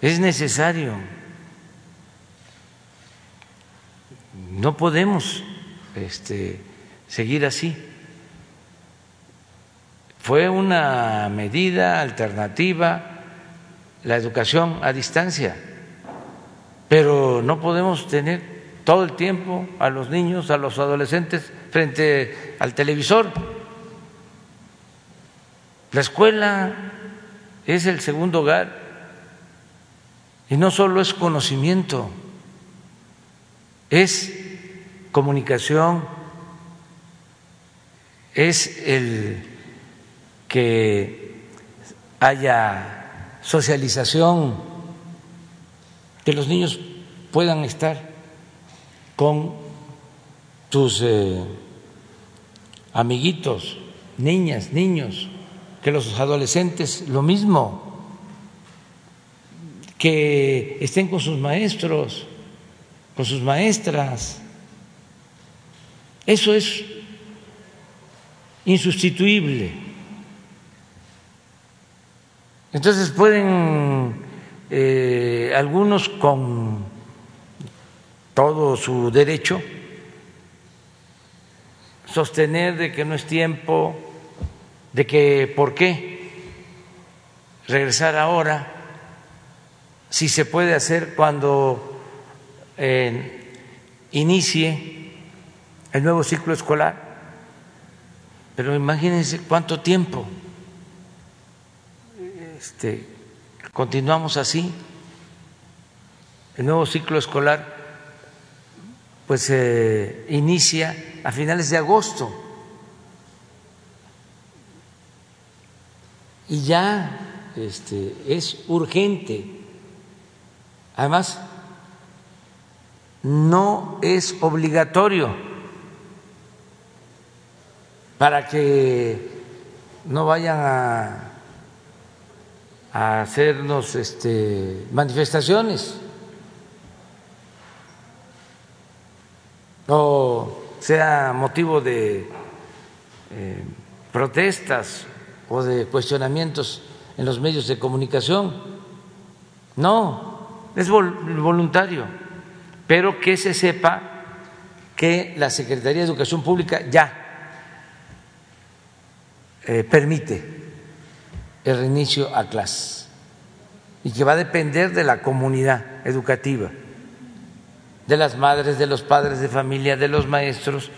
es necesario. No podemos este, seguir así. Fue una medida alternativa la educación a distancia pero no podemos tener todo el tiempo a los niños, a los adolescentes frente al televisor. La escuela es el segundo hogar y no solo es conocimiento, es comunicación, es el que haya socialización que los niños puedan estar con tus eh, amiguitos, niñas, niños, que los adolescentes lo mismo, que estén con sus maestros, con sus maestras. Eso es insustituible. Entonces pueden eh, algunos con todo su derecho, sostener de que no es tiempo, de que por qué regresar ahora, si se puede hacer cuando inicie el nuevo ciclo escolar. Pero imagínense cuánto tiempo este, continuamos así. El nuevo ciclo escolar pues se inicia a finales de agosto y ya este, es urgente. Además, no es obligatorio para que no vayan a, a hacernos este, manifestaciones o sea motivo de eh, protestas o de cuestionamientos en los medios de comunicación. No, es voluntario, pero que se sepa que la Secretaría de Educación Pública ya eh, permite el reinicio a clases y que va a depender de la comunidad educativa, de las madres, de los padres de familia, de los maestros,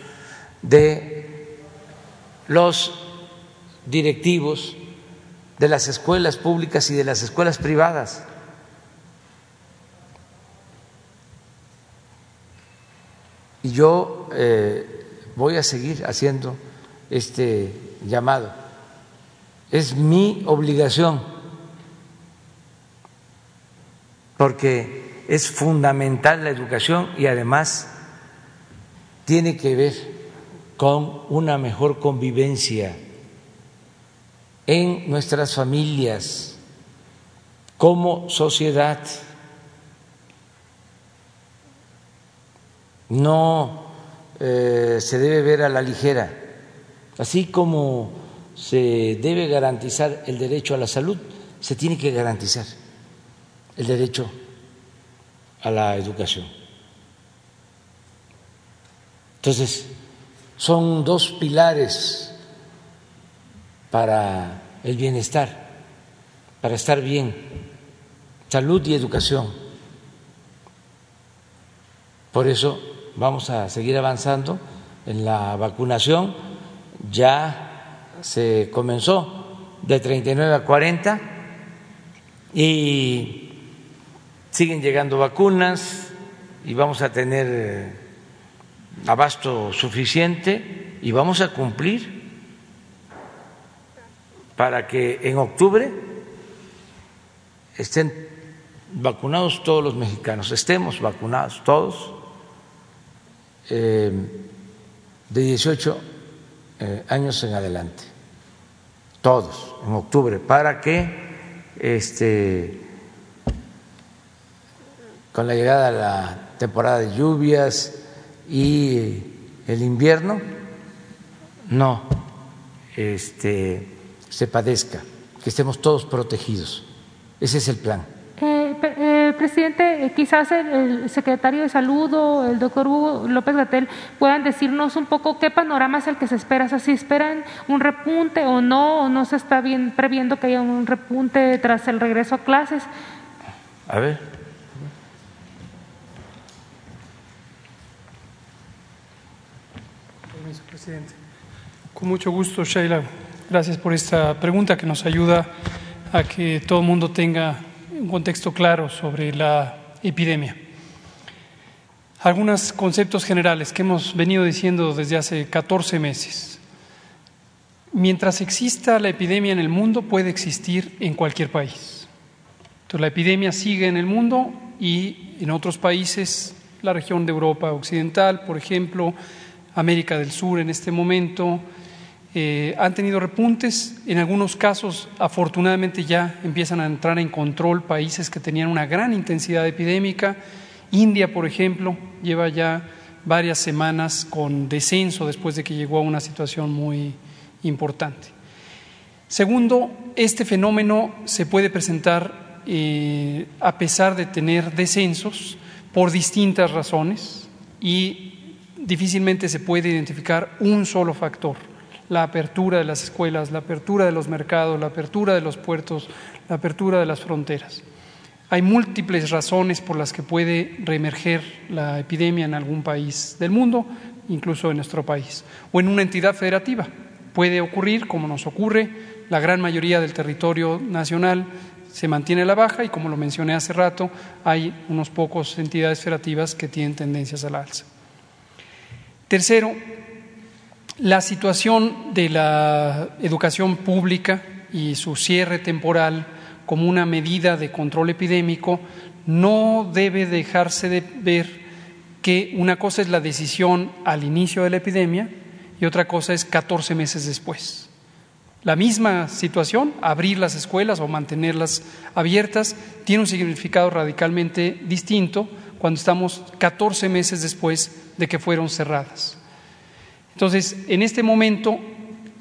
de los directivos de las escuelas públicas y de las escuelas privadas. Y yo eh, voy a seguir haciendo este llamado. Es mi obligación, porque es fundamental la educación y además tiene que ver con una mejor convivencia en nuestras familias como sociedad. No eh, se debe ver a la ligera, así como se debe garantizar el derecho a la salud, se tiene que garantizar el derecho a la educación. Entonces, son dos pilares para el bienestar, para estar bien, salud y educación. Por eso vamos a seguir avanzando en la vacunación. Ya se comenzó de 39 a 40 y siguen llegando vacunas y vamos a tener eh, abasto suficiente y vamos a cumplir para que en octubre estén vacunados todos los mexicanos, estemos vacunados todos eh, de 18 eh, años en adelante, todos en octubre, para que este, con la llegada de la temporada de lluvias y el invierno, no, este, se padezca, que estemos todos protegidos. Ese es el plan. Presidente, eh, quizás el, secretario de Salud o el doctor Hugo López Gatel puedan decirnos un poco qué panorama es el que se espera, o sea, si esperan un repunte o no, o no se está bien previendo que haya un repunte tras el regreso a clases. A ver. Permiso, presidente. Con mucho gusto, Sheila. Gracias por esta pregunta que nos ayuda a que todo el mundo tenga un contexto claro sobre la epidemia. Algunos conceptos generales que hemos venido diciendo desde hace 14 meses. Mientras exista la epidemia en el mundo, puede existir en cualquier país. Entonces, la epidemia sigue en el mundo y en otros países, la región de Europa Occidental, por ejemplo, América del Sur en este momento, eh, han tenido repuntes, en algunos casos afortunadamente ya empiezan a entrar en control países que tenían una gran intensidad epidémica. India, por ejemplo, lleva ya varias semanas con descenso después de que llegó a una situación muy importante. Segundo, este fenómeno se puede presentar eh, a pesar de tener descensos por distintas razones y difícilmente se puede identificar un solo factor la apertura de las escuelas, la apertura de los mercados, la apertura de los puertos, la apertura de las fronteras. Hay múltiples razones por las que puede reemerger la epidemia en algún país del mundo, incluso en nuestro país, o en una entidad federativa. Puede ocurrir, como nos ocurre, la gran mayoría del territorio nacional se mantiene a la baja y, como lo mencioné hace rato, hay unos pocos entidades federativas que tienen tendencias al alza. Tercero, la situación de la educación pública y su cierre temporal como una medida de control epidémico no debe dejarse de ver que una cosa es la decisión al inicio de la epidemia y otra cosa es 14 meses después. La misma situación, abrir las escuelas o mantenerlas abiertas, tiene un significado radicalmente distinto cuando estamos 14 meses después de que fueron cerradas. Entonces, en este momento,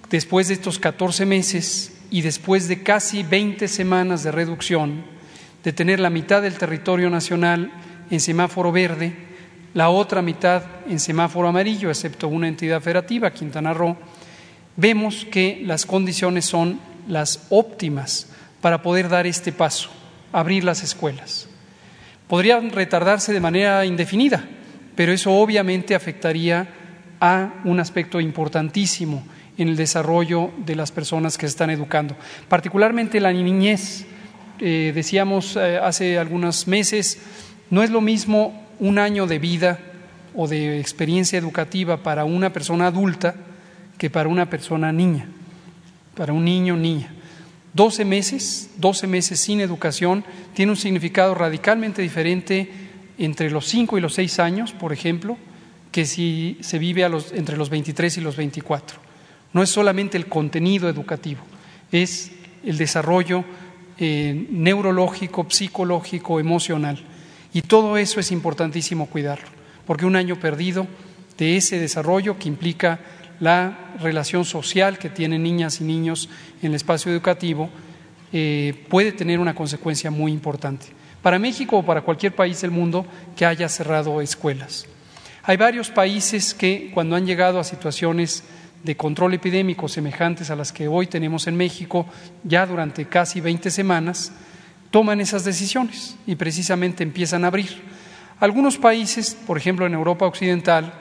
después de estos 14 meses y después de casi 20 semanas de reducción, de tener la mitad del territorio nacional en semáforo verde, la otra mitad en semáforo amarillo, excepto una entidad federativa, Quintana Roo, vemos que las condiciones son las óptimas para poder dar este paso, abrir las escuelas. Podrían retardarse de manera indefinida, pero eso obviamente afectaría un aspecto importantísimo en el desarrollo de las personas que se están educando, particularmente la niñez. Eh, decíamos eh, hace algunos meses, no es lo mismo un año de vida o de experiencia educativa para una persona adulta que para una persona niña, para un niño niña. 12 meses, 12 meses sin educación, tiene un significado radicalmente diferente entre los 5 y los 6 años, por ejemplo, que si se vive a los, entre los 23 y los 24. No es solamente el contenido educativo, es el desarrollo eh, neurológico, psicológico, emocional. Y todo eso es importantísimo cuidarlo, porque un año perdido de ese desarrollo que implica la relación social que tienen niñas y niños en el espacio educativo eh, puede tener una consecuencia muy importante para México o para cualquier país del mundo que haya cerrado escuelas. Hay varios países que cuando han llegado a situaciones de control epidémico semejantes a las que hoy tenemos en México, ya durante casi 20 semanas, toman esas decisiones y precisamente empiezan a abrir. Algunos países, por ejemplo en Europa Occidental,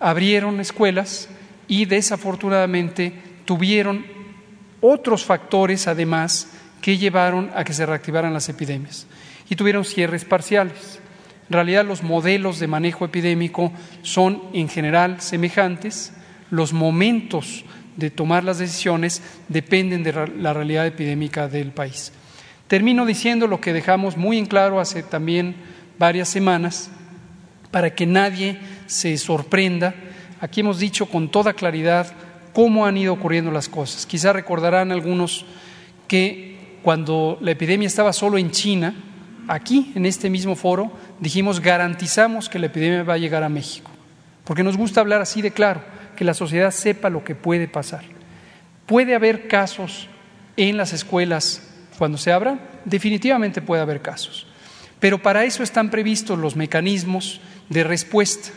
abrieron escuelas y desafortunadamente tuvieron otros factores además que llevaron a que se reactivaran las epidemias y tuvieron cierres parciales. En realidad los modelos de manejo epidémico son en general semejantes, los momentos de tomar las decisiones dependen de la realidad epidémica del país. Termino diciendo lo que dejamos muy en claro hace también varias semanas, para que nadie se sorprenda Aquí hemos dicho con toda claridad cómo han ido ocurriendo las cosas. Quizá recordarán algunos que cuando la epidemia estaba solo en China, aquí, en este mismo foro, dijimos garantizamos que la epidemia va a llegar a México, porque nos gusta hablar así de claro, que la sociedad sepa lo que puede pasar. ¿Puede haber casos en las escuelas cuando se abran? Definitivamente puede haber casos, pero para eso están previstos los mecanismos de respuesta.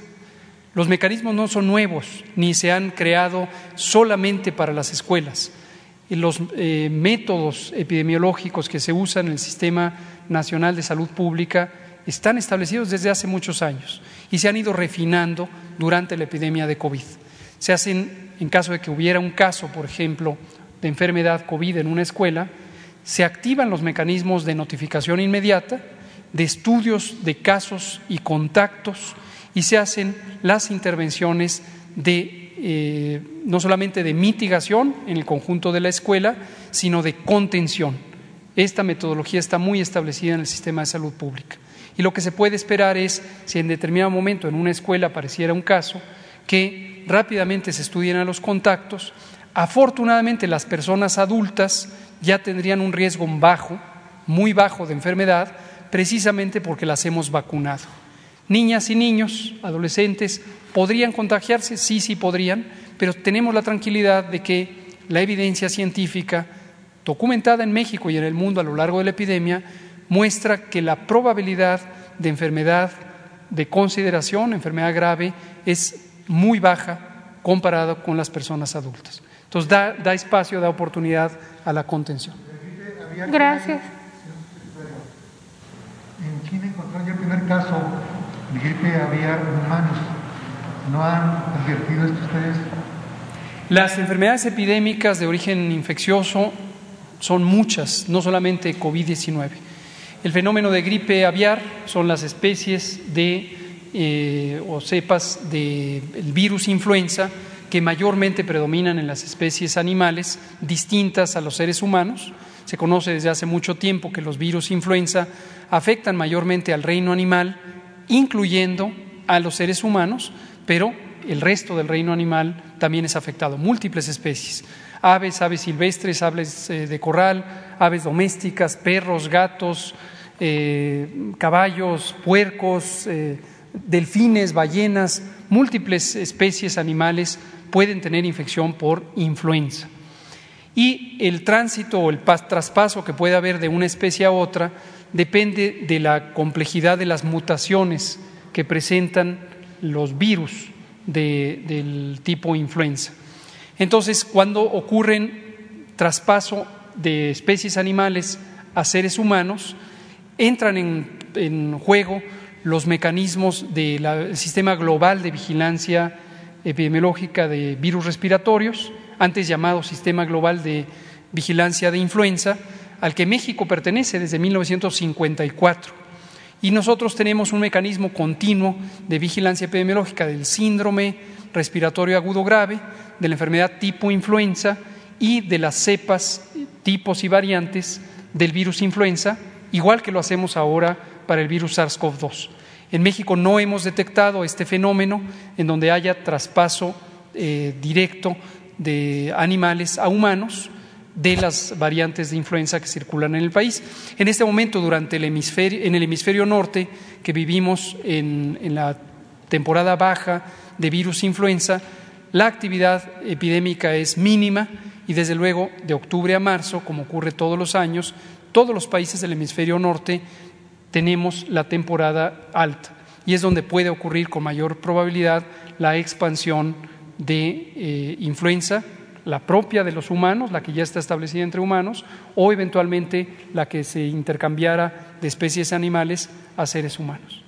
Los mecanismos no son nuevos ni se han creado solamente para las escuelas. Los eh, métodos epidemiológicos que se usan en el Sistema Nacional de Salud Pública están establecidos desde hace muchos años y se han ido refinando durante la epidemia de COVID. Se hacen, en caso de que hubiera un caso, por ejemplo, de enfermedad COVID en una escuela, se activan los mecanismos de notificación inmediata, de estudios de casos y contactos, y se hacen las intervenciones de eh, no solamente de mitigación en el conjunto de la escuela, sino de contención. Esta metodología está muy establecida en el sistema de salud pública. Y lo que se puede esperar es, si en determinado momento en una escuela apareciera un caso, que rápidamente se estudien los contactos. Afortunadamente las personas adultas ya tendrían un riesgo bajo, muy bajo de enfermedad, precisamente porque las hemos vacunado. Niñas y niños, adolescentes, ¿podrían contagiarse? Sí, sí podrían, pero tenemos la tranquilidad de que la evidencia científica documentada en México y en el mundo a lo largo de la epidemia muestra que la probabilidad de enfermedad de consideración, enfermedad grave, es muy baja comparado con las personas adultas. Entonces da, da espacio, da oportunidad a la contención. Gracias. En China encontró ya el primer caso gripe aviar humanos. ¿No han advertido esto ustedes? Las enfermedades epidémicas de origen infeccioso son muchas, no solamente COVID-19. El fenómeno de gripe aviar son las especies de eh, o cepas del virus influenza que mayormente predominan en las especies animales distintas a los seres humanos. Se conoce desde hace mucho tiempo que los virus influenza afectan mayormente al reino animal incluyendo a los seres humanos, pero el resto del reino animal también es afectado, múltiples especies. Aves, aves silvestres, aves eh, de corral, aves domésticas, perros, gatos, eh, caballos, puercos, eh, delfines, ballenas, múltiples especies animales pueden tener infección por influenza. Y el tránsito o el traspaso que puede haber de una especie a otra depende de la complejidad de las mutaciones que presentan los virus del tipo influenza. Entonces, cuando ocurren traspaso de especies animales a seres humanos, entran en, juego los mecanismos del sistema global de vigilancia epidemiológica de virus respiratorios, antes llamado Sistema Global de Vigilancia de Influenza, al que México pertenece desde 1954. Y nosotros tenemos un mecanismo continuo de vigilancia epidemiológica del síndrome respiratorio agudo grave, de la enfermedad tipo influenza y de las cepas, tipos y variantes del virus influenza, igual que lo hacemos ahora para el virus SARS-CoV-2. En México no hemos detectado este fenómeno en donde haya traspaso eh, directo de animales a humanos de las variantes de influenza que circulan en el país. En este momento, durante el hemisferio, en el hemisferio norte, que vivimos en, en la temporada baja de virus influenza, la actividad epidémica es mínima y desde luego de octubre a marzo, como ocurre todos los años, todos los países del hemisferio norte tenemos la temporada alta y es donde puede ocurrir con mayor probabilidad la expansión de eh, influenza, la propia de los humanos, la que ya está establecida entre humanos, o eventualmente la que se intercambiara de especies animales a seres humanos.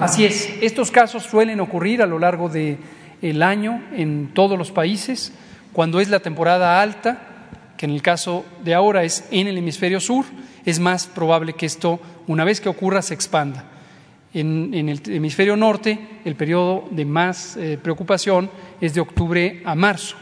Así es, estos casos suelen ocurrir a lo largo del el año en todos los países, cuando es la temporada alta, que en el caso de ahora es en el hemisferio sur, es más probable que esto, una vez que ocurra, se expanda. En, el hemisferio norte, el periodo de más eh, preocupación es de octubre a marzo.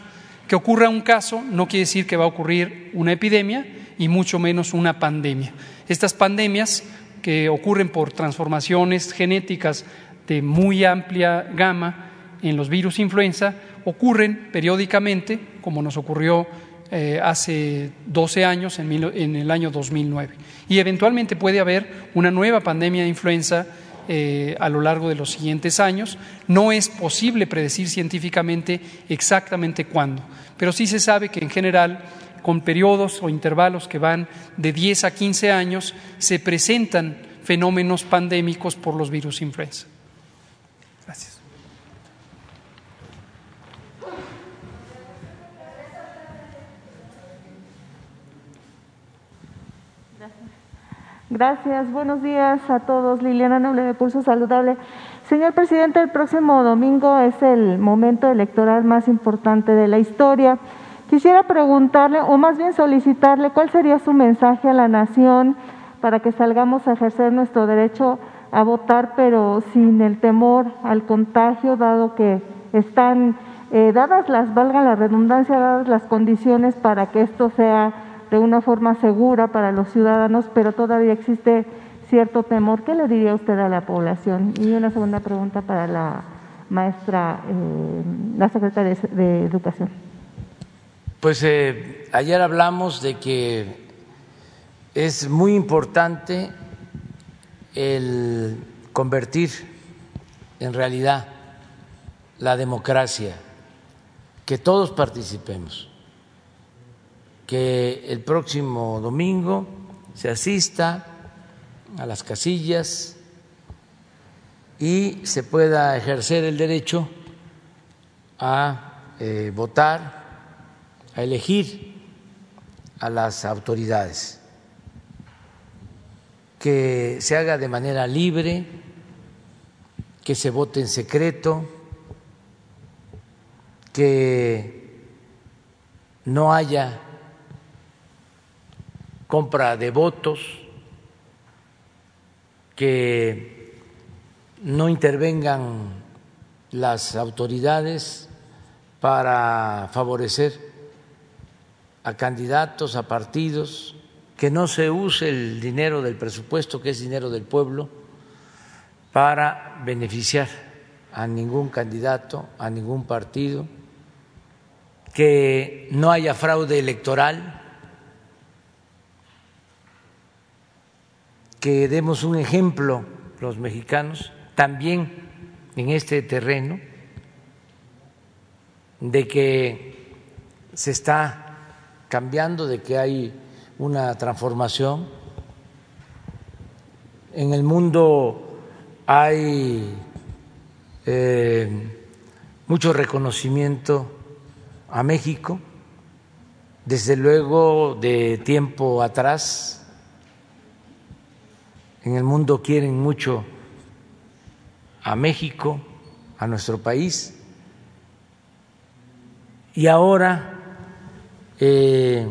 Que ocurra un caso no quiere decir que va a ocurrir una epidemia y mucho menos una pandemia. Estas pandemias que ocurren por transformaciones genéticas de muy amplia gama en los virus influenza ocurren periódicamente, como nos ocurrió eh, hace 12 años, en, en, el año 2009. Y eventualmente puede haber una nueva pandemia de influenza eh, a lo largo de los siguientes años. No es posible predecir científicamente exactamente cuándo, pero sí se sabe que en general con periodos o intervalos que van de 10 a 15 años se presentan fenómenos pandémicos por los virus influenza. Gracias. Gracias, buenos días a todos. Liliana Noble de Pulso Saludable. Señor presidente, el próximo domingo es el momento electoral más importante de la historia. Quisiera preguntarle, o más bien solicitarle, cuál sería su mensaje a la nación para que salgamos a ejercer nuestro derecho a votar, pero sin el temor al contagio, dado que están eh, dadas las, valga la redundancia, dadas las condiciones para que esto sea de una forma segura para los ciudadanos, pero todavía existe cierto temor. ¿Qué le diría usted a la población? Y una segunda pregunta para la maestra, eh, la secretaria de Educación. Pues eh, ayer hablamos de que es muy importante el convertir en realidad la democracia, que todos participemos que el próximo domingo se asista a las casillas y se pueda ejercer el derecho a eh, votar, a elegir a las autoridades, que se haga de manera libre, que se vote en secreto, que no haya compra de votos, que no intervengan las autoridades para favorecer a candidatos, a partidos, que no se use el dinero del presupuesto, que es dinero del pueblo, para beneficiar a ningún candidato, a ningún partido, que no haya fraude electoral, que demos un ejemplo los mexicanos también en este terreno de que se está cambiando, de que hay una transformación. En el mundo hay eh, mucho reconocimiento a México, desde luego de tiempo atrás, en el mundo quieren mucho a México, a nuestro país, y ahora eh,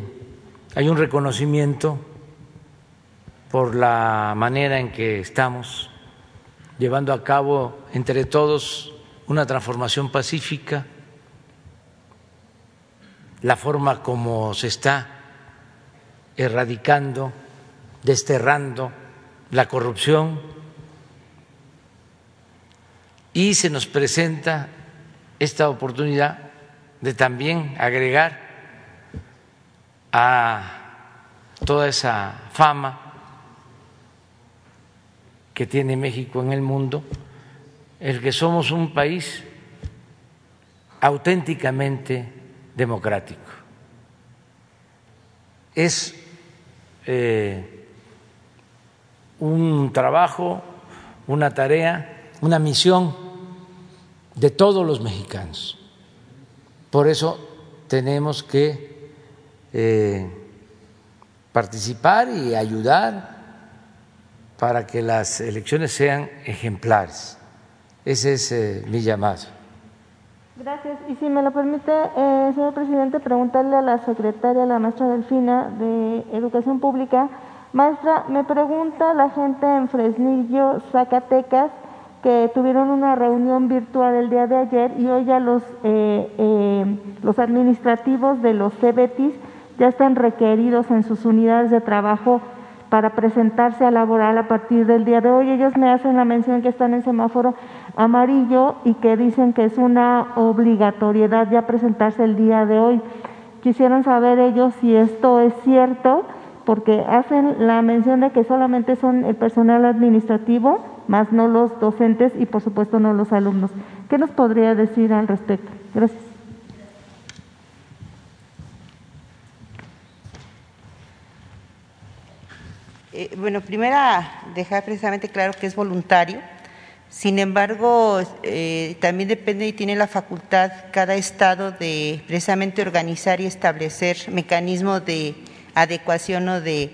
hay un reconocimiento por la manera en que estamos llevando a cabo entre todos una transformación pacífica, la forma como se está erradicando, desterrando la corrupción y se nos presenta esta oportunidad de también agregar a toda esa fama que tiene México en el mundo, el que somos un país auténticamente democrático. Es eh, un trabajo, una tarea, una misión de todos los mexicanos. Por eso tenemos que eh, participar y ayudar para que las elecciones sean ejemplares. Ese es eh, mi llamado. Gracias. Y si me lo permite, eh, señor presidente, preguntarle a la secretaria, la maestra Delfina de Educación Pública. Maestra, me pregunta la gente en Fresnillo, Zacatecas, que tuvieron una reunión virtual el día de ayer y hoy ya los, eh, eh, los administrativos de los CBTIs ya están requeridos en sus unidades de trabajo para presentarse a laboral a partir del día de hoy. Ellos me hacen la mención que están en semáforo amarillo y que dicen que es una obligatoriedad ya presentarse el día de hoy. Quisieran saber ellos si esto es cierto, porque hacen la mención de que solamente son el personal administrativo más no los docentes y por supuesto no los alumnos. ¿Qué nos podría decir al respecto? Gracias. Eh, bueno, primera, dejar precisamente claro que es voluntario. Sin embargo, eh, también depende y tiene la facultad cada estado de precisamente organizar y establecer mecanismos de adecuación o de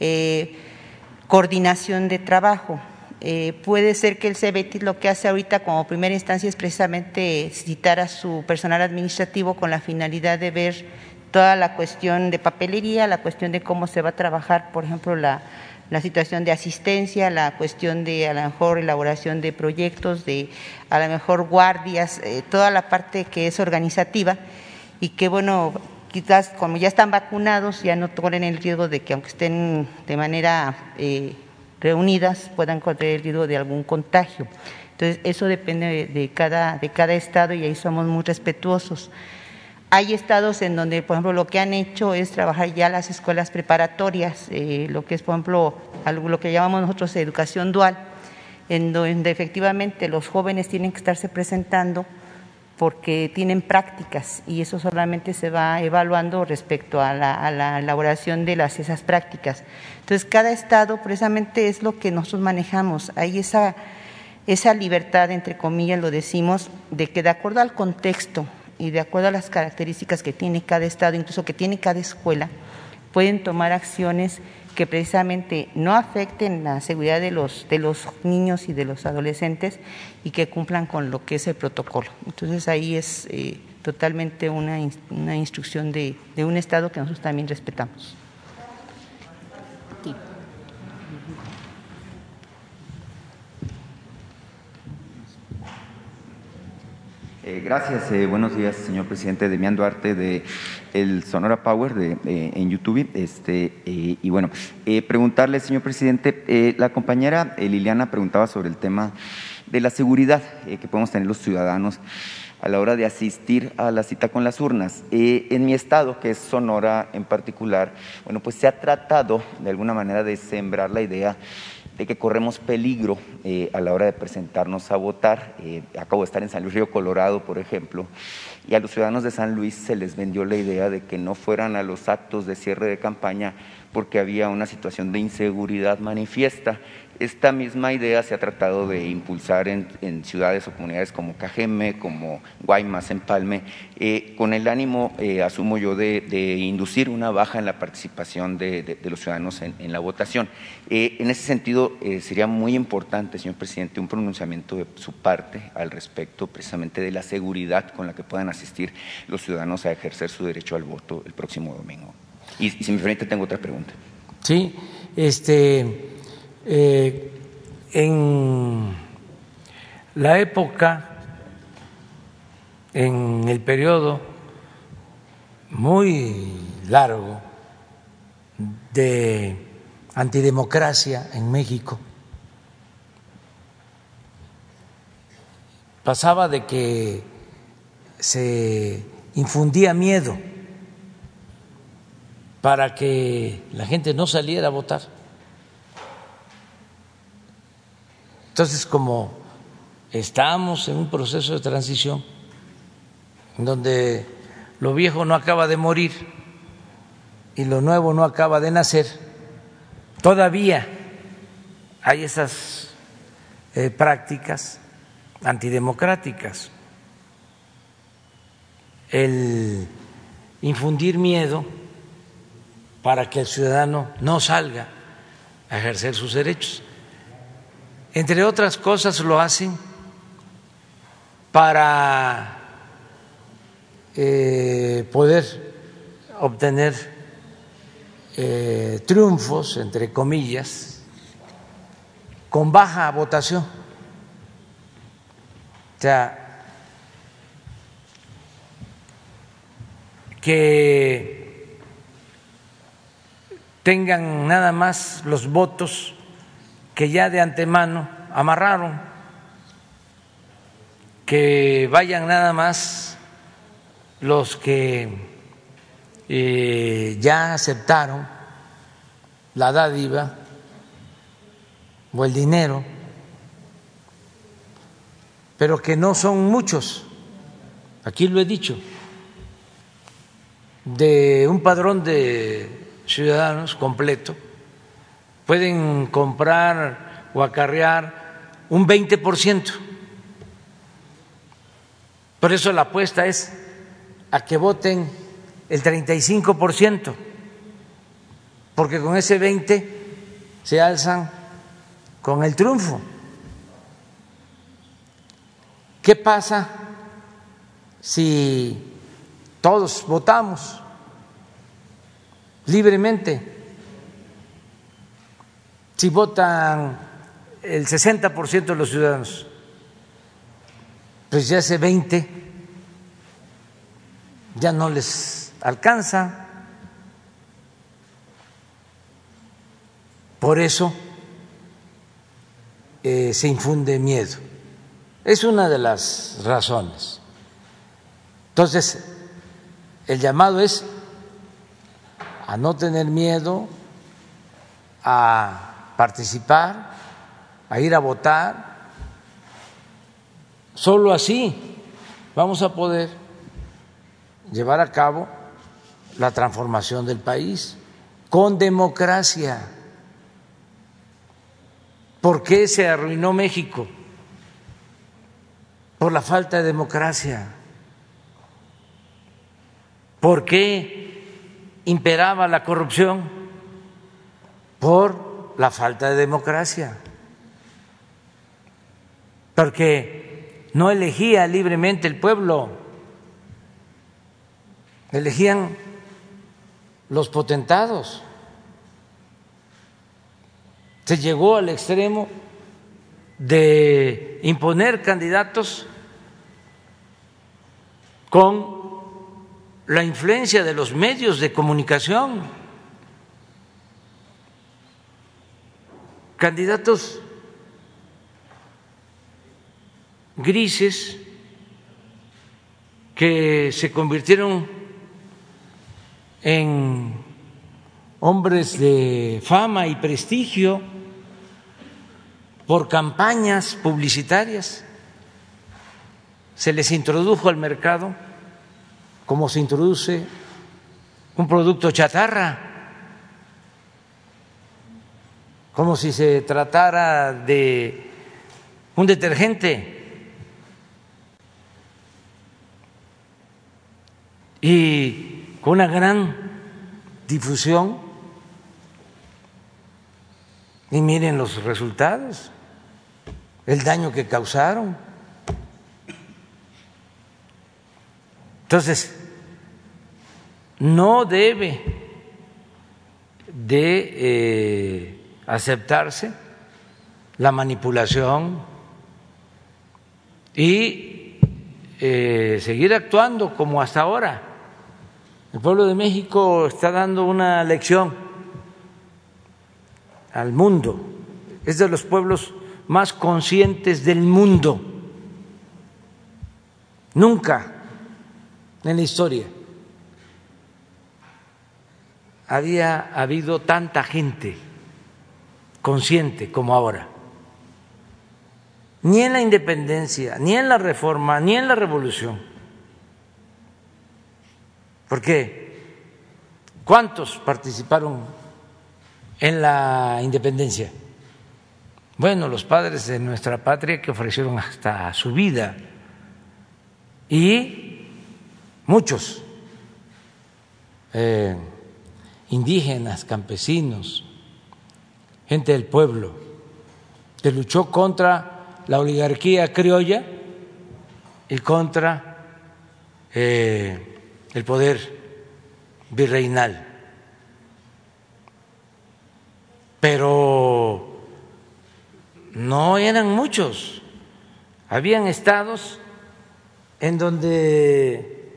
eh, coordinación de trabajo. Eh, puede ser que el CBT lo que hace ahorita como primera instancia es precisamente citar a su personal administrativo con la finalidad de ver toda la cuestión de papelería, la cuestión de cómo se va a trabajar, por ejemplo, la, situación de asistencia, la cuestión de a lo mejor elaboración de proyectos, de a lo mejor guardias, eh, toda la parte que es organizativa y que bueno, quizás como ya están vacunados ya no corren el riesgo de que aunque estén de manera eh, reunidas puedan correr el riesgo de algún contagio. Entonces, eso depende de, cada, de cada estado y ahí somos muy respetuosos. Hay estados en donde, por ejemplo, lo que han hecho es trabajar ya las escuelas preparatorias, eh, lo que es, por ejemplo, algo, lo que llamamos nosotros educación dual, en donde efectivamente los jóvenes tienen que estarse presentando porque tienen prácticas y eso solamente se va evaluando respecto a la, elaboración de las, esas prácticas. Entonces, cada estado precisamente es lo que nosotros manejamos. Hay esa, esa libertad, entre comillas, lo decimos, de que de acuerdo al contexto y de acuerdo a las características que tiene cada estado, incluso que tiene cada escuela, pueden tomar acciones que precisamente no afecten la seguridad de los, de los niños y de los adolescentes y que cumplan con lo que es el protocolo. Entonces ahí es eh, totalmente una, una instrucción de, de, un Estado que nosotros también respetamos. Eh, gracias, eh, buenos días, señor presidente. Demián Duarte de el Sonora Power de, en YouTube. Este, eh, y bueno, preguntarle, señor presidente, la compañera Liliana preguntaba sobre el tema de la seguridad eh, que podemos tener los ciudadanos a la hora de asistir a la cita con las urnas. Eh, en mi estado, que es Sonora en particular, bueno, pues se ha tratado de alguna manera de sembrar la idea de que corremos peligro eh, a la hora de presentarnos a votar. acabo de estar en San Luis Río Colorado, por ejemplo, y a los ciudadanos de San Luis se les vendió la idea de que no fueran a los actos de cierre de campaña porque había una situación de inseguridad manifiesta. Esta misma idea se ha tratado de impulsar en, ciudades o comunidades como Cajeme, como Guaymas, Empalme, eh, con el ánimo, eh, asumo yo, de, inducir una baja en la participación de, los ciudadanos en, la votación. Eh, en ese sentido, sería muy importante, señor presidente, un pronunciamiento de su parte al respecto precisamente de la seguridad con la que puedan asistir los ciudadanos a ejercer su derecho al voto el próximo domingo. Y, si me permite, tengo otra pregunta. Sí, este eh, en la época, en el periodo muy largo de antidemocracia en México, pasaba de que se infundía miedo para que la gente no saliera a votar. Entonces, como estamos en un proceso de transición, donde lo viejo no acaba de morir y lo nuevo no acaba de nacer, todavía hay esas eh, prácticas antidemocráticas. El infundir miedo para que el ciudadano no salga a ejercer sus derechos. Entre otras cosas lo hacen para eh, poder obtener eh, triunfos, entre comillas, con baja votación. O sea, que tengan nada más los votos que ya de antemano amarraron, que vayan nada más los que eh, ya aceptaron la dádiva o el dinero, pero que no son muchos, aquí lo he dicho, de un padrón de ciudadanos completo pueden comprar o acarrear un 20%. Por eso la apuesta es a que voten el 35%, porque con ese 20 se alzan con el triunfo. ¿Qué pasa si todos votamos libremente? Si votan el 60% de los ciudadanos, pues ya ese 20 ya no les alcanza. Por eso eh, se infunde miedo. Es una de las razones. Entonces, el llamado es a no tener miedo, a participar, a ir a votar. Solo así vamos a poder llevar a cabo la transformación del país con democracia. ¿Por qué se arruinó México? Por la falta de democracia. ¿Por qué imperaba la corrupción? Por la falta de democracia, porque no elegía libremente el pueblo, elegían los potentados. Se llegó al extremo de imponer candidatos con la influencia de los medios de comunicación candidatos grises que se convirtieron en hombres de fama y prestigio por campañas publicitarias. Se les introdujo al mercado como se introduce un producto chatarra, como si se tratara de un detergente. Y con una gran difusión, y miren los resultados, el daño que causaron. Entonces, no debe de eh, aceptarse la manipulación y eh, seguir actuando como hasta ahora. El pueblo de México está dando una lección al mundo. Es de los pueblos más conscientes del mundo. Nunca en la historia había habido tanta gente consciente como ahora. Ni en la independencia, ni en la reforma, ni en la revolución. ¿Por qué? ¿Cuántos participaron en la independencia? Bueno, los padres de nuestra patria que ofrecieron hasta su vida y muchos. Eh, indígenas, campesinos, gente del pueblo, que luchó contra la oligarquía criolla y contra eh, el poder virreinal. Pero no eran muchos. Habían estados en donde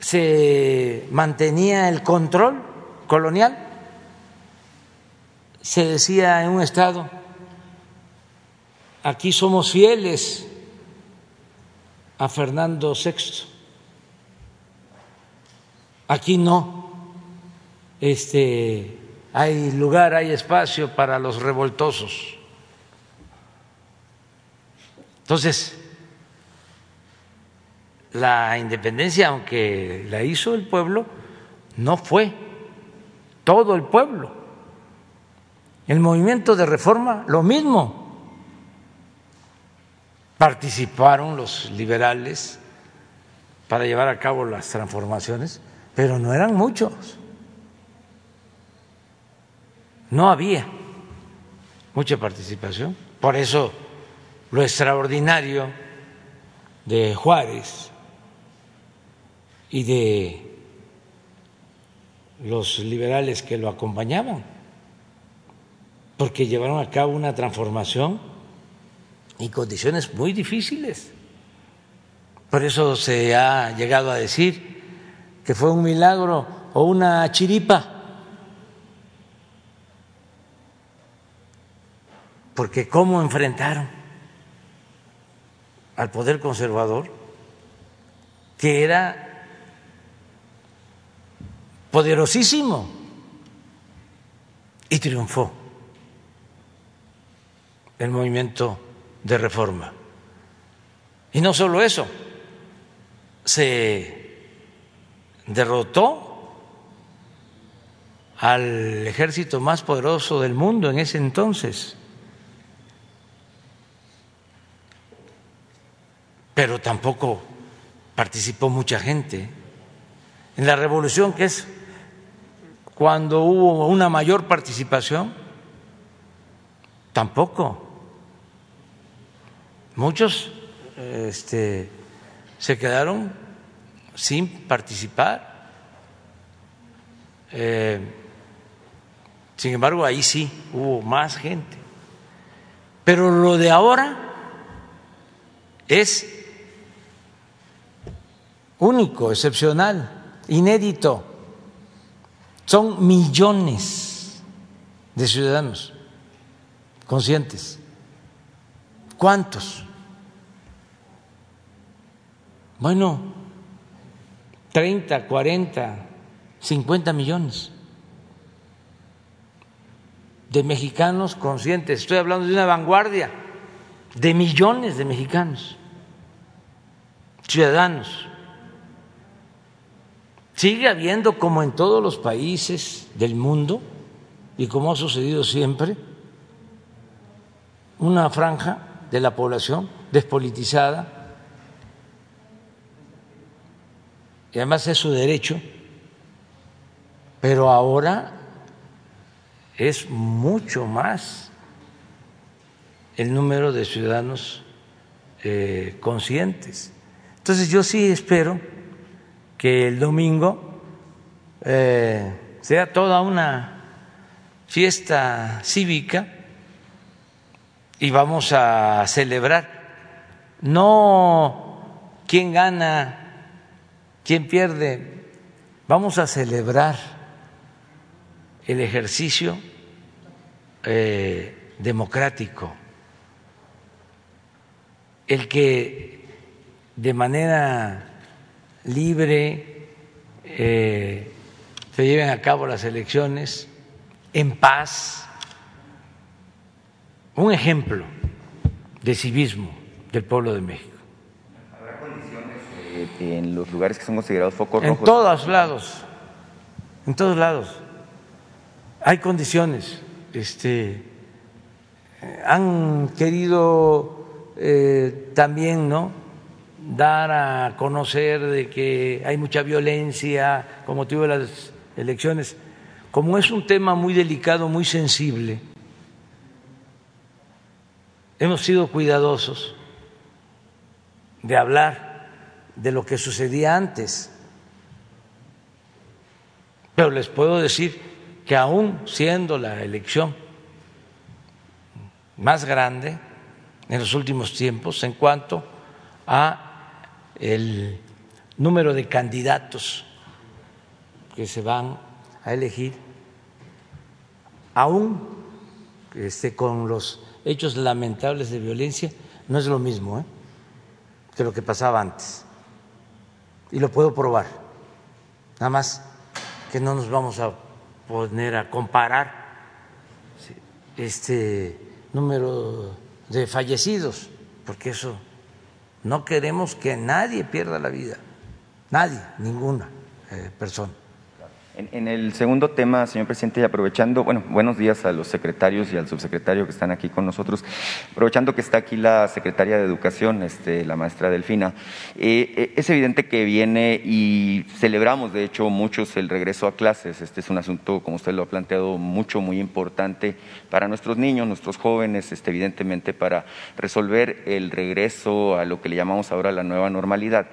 se mantenía el control colonial. Se decía en un estado, aquí somos fieles a Fernando VI, aquí no, este, hay lugar, hay espacio para los revoltosos. Entonces, la independencia, aunque la hizo el pueblo, no fue todo el pueblo. El movimiento de reforma, lo mismo. Participaron los liberales para llevar a cabo las transformaciones, pero no eran muchos. No había mucha participación. Por eso lo extraordinario de Juárez y de los liberales que lo acompañaban, porque llevaron a cabo una transformación y condiciones muy difíciles. Por eso se ha llegado a decir que fue un milagro o una chiripa, porque cómo enfrentaron al poder conservador, que era poderosísimo y triunfó el movimiento de reforma. Y no solo eso, se derrotó al ejército más poderoso del mundo en ese entonces. Pero tampoco participó mucha gente. En la revolución, que es cuando hubo una mayor participación? Tampoco. Muchos este, se quedaron sin participar. Eh, sin embargo, ahí sí hubo más gente. Pero lo de ahora es único, excepcional, inédito. Son millones de ciudadanos conscientes. ¿Cuántos Bueno, 30, 40, 50 millones de mexicanos conscientes. Estoy hablando de una vanguardia de millones de mexicanos, ciudadanos. Sigue habiendo, como en todos los países del mundo, y como ha sucedido siempre, una franja de la población despolitizada, y además es su derecho, pero ahora es mucho más el número de ciudadanos eh, conscientes. Entonces yo sí espero que el domingo eh, sea toda una fiesta cívica y vamos a celebrar no quién gana, quién pierde, vamos a celebrar el ejercicio eh, democrático, el que de manera libre eh, se lleven a cabo las elecciones en paz, un ejemplo de civismo del pueblo de México. ¿Habrá condiciones eh, en los lugares que son considerados focos en rojos? En todos lados, en todos lados. Hay condiciones. Este, han querido eh, también, ¿no? Dar a conocer de que hay mucha violencia con motivo de las elecciones. Como es un tema muy delicado, muy sensible, hemos sido cuidadosos de hablar de lo que sucedía antes. Pero les puedo decir que aún siendo la elección más grande en los últimos tiempos en cuanto a el número de candidatos que se van a elegir, aún este, con los hechos lamentables de violencia, no es lo mismo ¿eh? que lo que pasaba antes. Y lo puedo probar. Nada más que no nos vamos a poner a comparar este número de fallecidos, porque eso no queremos que nadie pierda la vida, nadie, ninguna eh, persona. En, el segundo tema, señor presidente, y aprovechando, bueno, buenos días a los secretarios y al subsecretario que están aquí con nosotros, aprovechando que está aquí la secretaria de Educación, este, la maestra Delfina, eh, eh, es evidente que viene y celebramos, de hecho, muchos el regreso a clases. Este es un asunto, como usted lo ha planteado, mucho, muy importante para nuestros niños, nuestros jóvenes, este, evidentemente para resolver el regreso a lo que le llamamos ahora la nueva normalidad.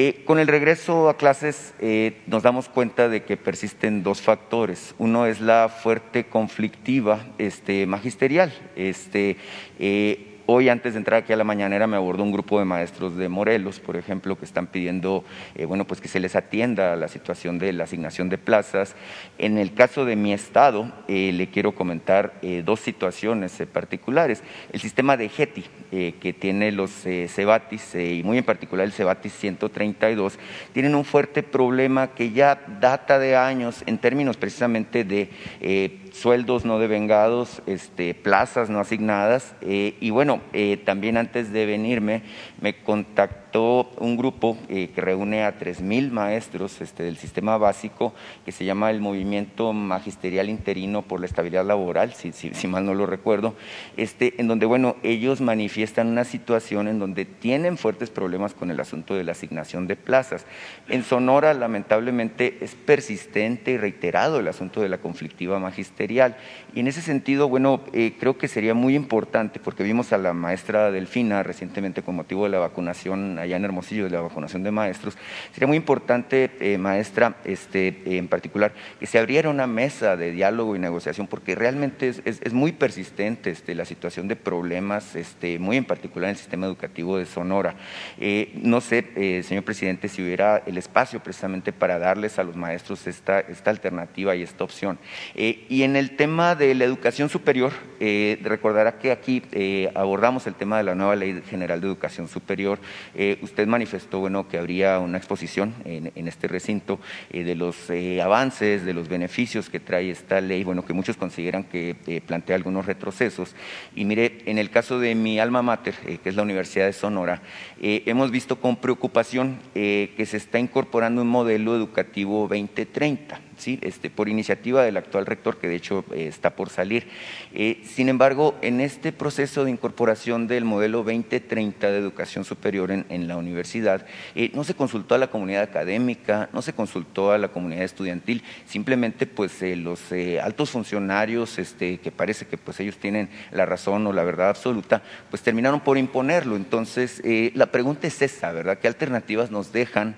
Eh, con el regreso a clases eh, nos damos cuenta de que persisten dos factores. Uno es la fuerte conflictiva este, magisterial. Este, eh, Hoy, antes de entrar aquí a la mañanera, me abordó un grupo de maestros de Morelos, por ejemplo, que están pidiendo, eh, bueno, pues que se les atienda a la situación de la asignación de plazas. En el caso de mi estado, eh, le quiero comentar eh, dos situaciones particulares. El sistema de GETI, que tiene los CEBATIS, y muy en particular el CEBATIS 132, tienen un fuerte problema que ya data de años en términos precisamente de sueldos no devengados, este, plazas no asignadas. Eh, y bueno, eh, también antes de venirme me contactó un grupo eh, que reúne a 3.000 maestros este, del sistema básico que se llama el Movimiento Magisterial Interino por la Estabilidad Laboral, si, si, mal no lo recuerdo, este, en donde bueno, ellos manifiestan una situación en donde tienen fuertes problemas con el asunto de la asignación de plazas. En Sonora, lamentablemente, es persistente y reiterado el asunto de la conflictiva magisterial y en ese sentido, bueno, eh, creo que sería muy importante, porque vimos a la maestra Delfina recientemente con motivo de la vacunación allá en Hermosillo, de la vacunación de maestros, sería muy importante, eh, maestra, este, en particular, que se abriera una mesa de diálogo y negociación, porque realmente es, muy persistente este, la situación de problemas, este, muy en particular en el sistema educativo de Sonora. Eh, no sé, señor presidente, si hubiera el espacio precisamente para darles a los maestros esta, esta alternativa y esta opción. y en el tema de la educación superior, eh, recordará que aquí eh, abordamos el tema de la nueva Ley General de Educación Superior, eh, Eh, usted manifestó bueno, que habría una exposición en, este recinto eh, de los eh, avances, de los beneficios que trae esta ley, bueno, que muchos consideran que plantea algunos retrocesos. Y mire, en el caso de mi alma mater, que es la Universidad de Sonora, hemos visto con preocupación que se está incorporando un modelo educativo 2030 este, por iniciativa del actual rector, que de hecho eh, está por salir. Eh, sin embargo, en este proceso de incorporación del modelo 2030 de educación superior en, la universidad, eh, no se consultó a la comunidad académica, no se consultó a la comunidad estudiantil, simplemente pues los altos funcionarios, este, que parece que pues ellos tienen la razón o la verdad absoluta, pues terminaron por imponerlo. Entonces, la pregunta es esa, ¿verdad? ¿Qué alternativas nos dejan,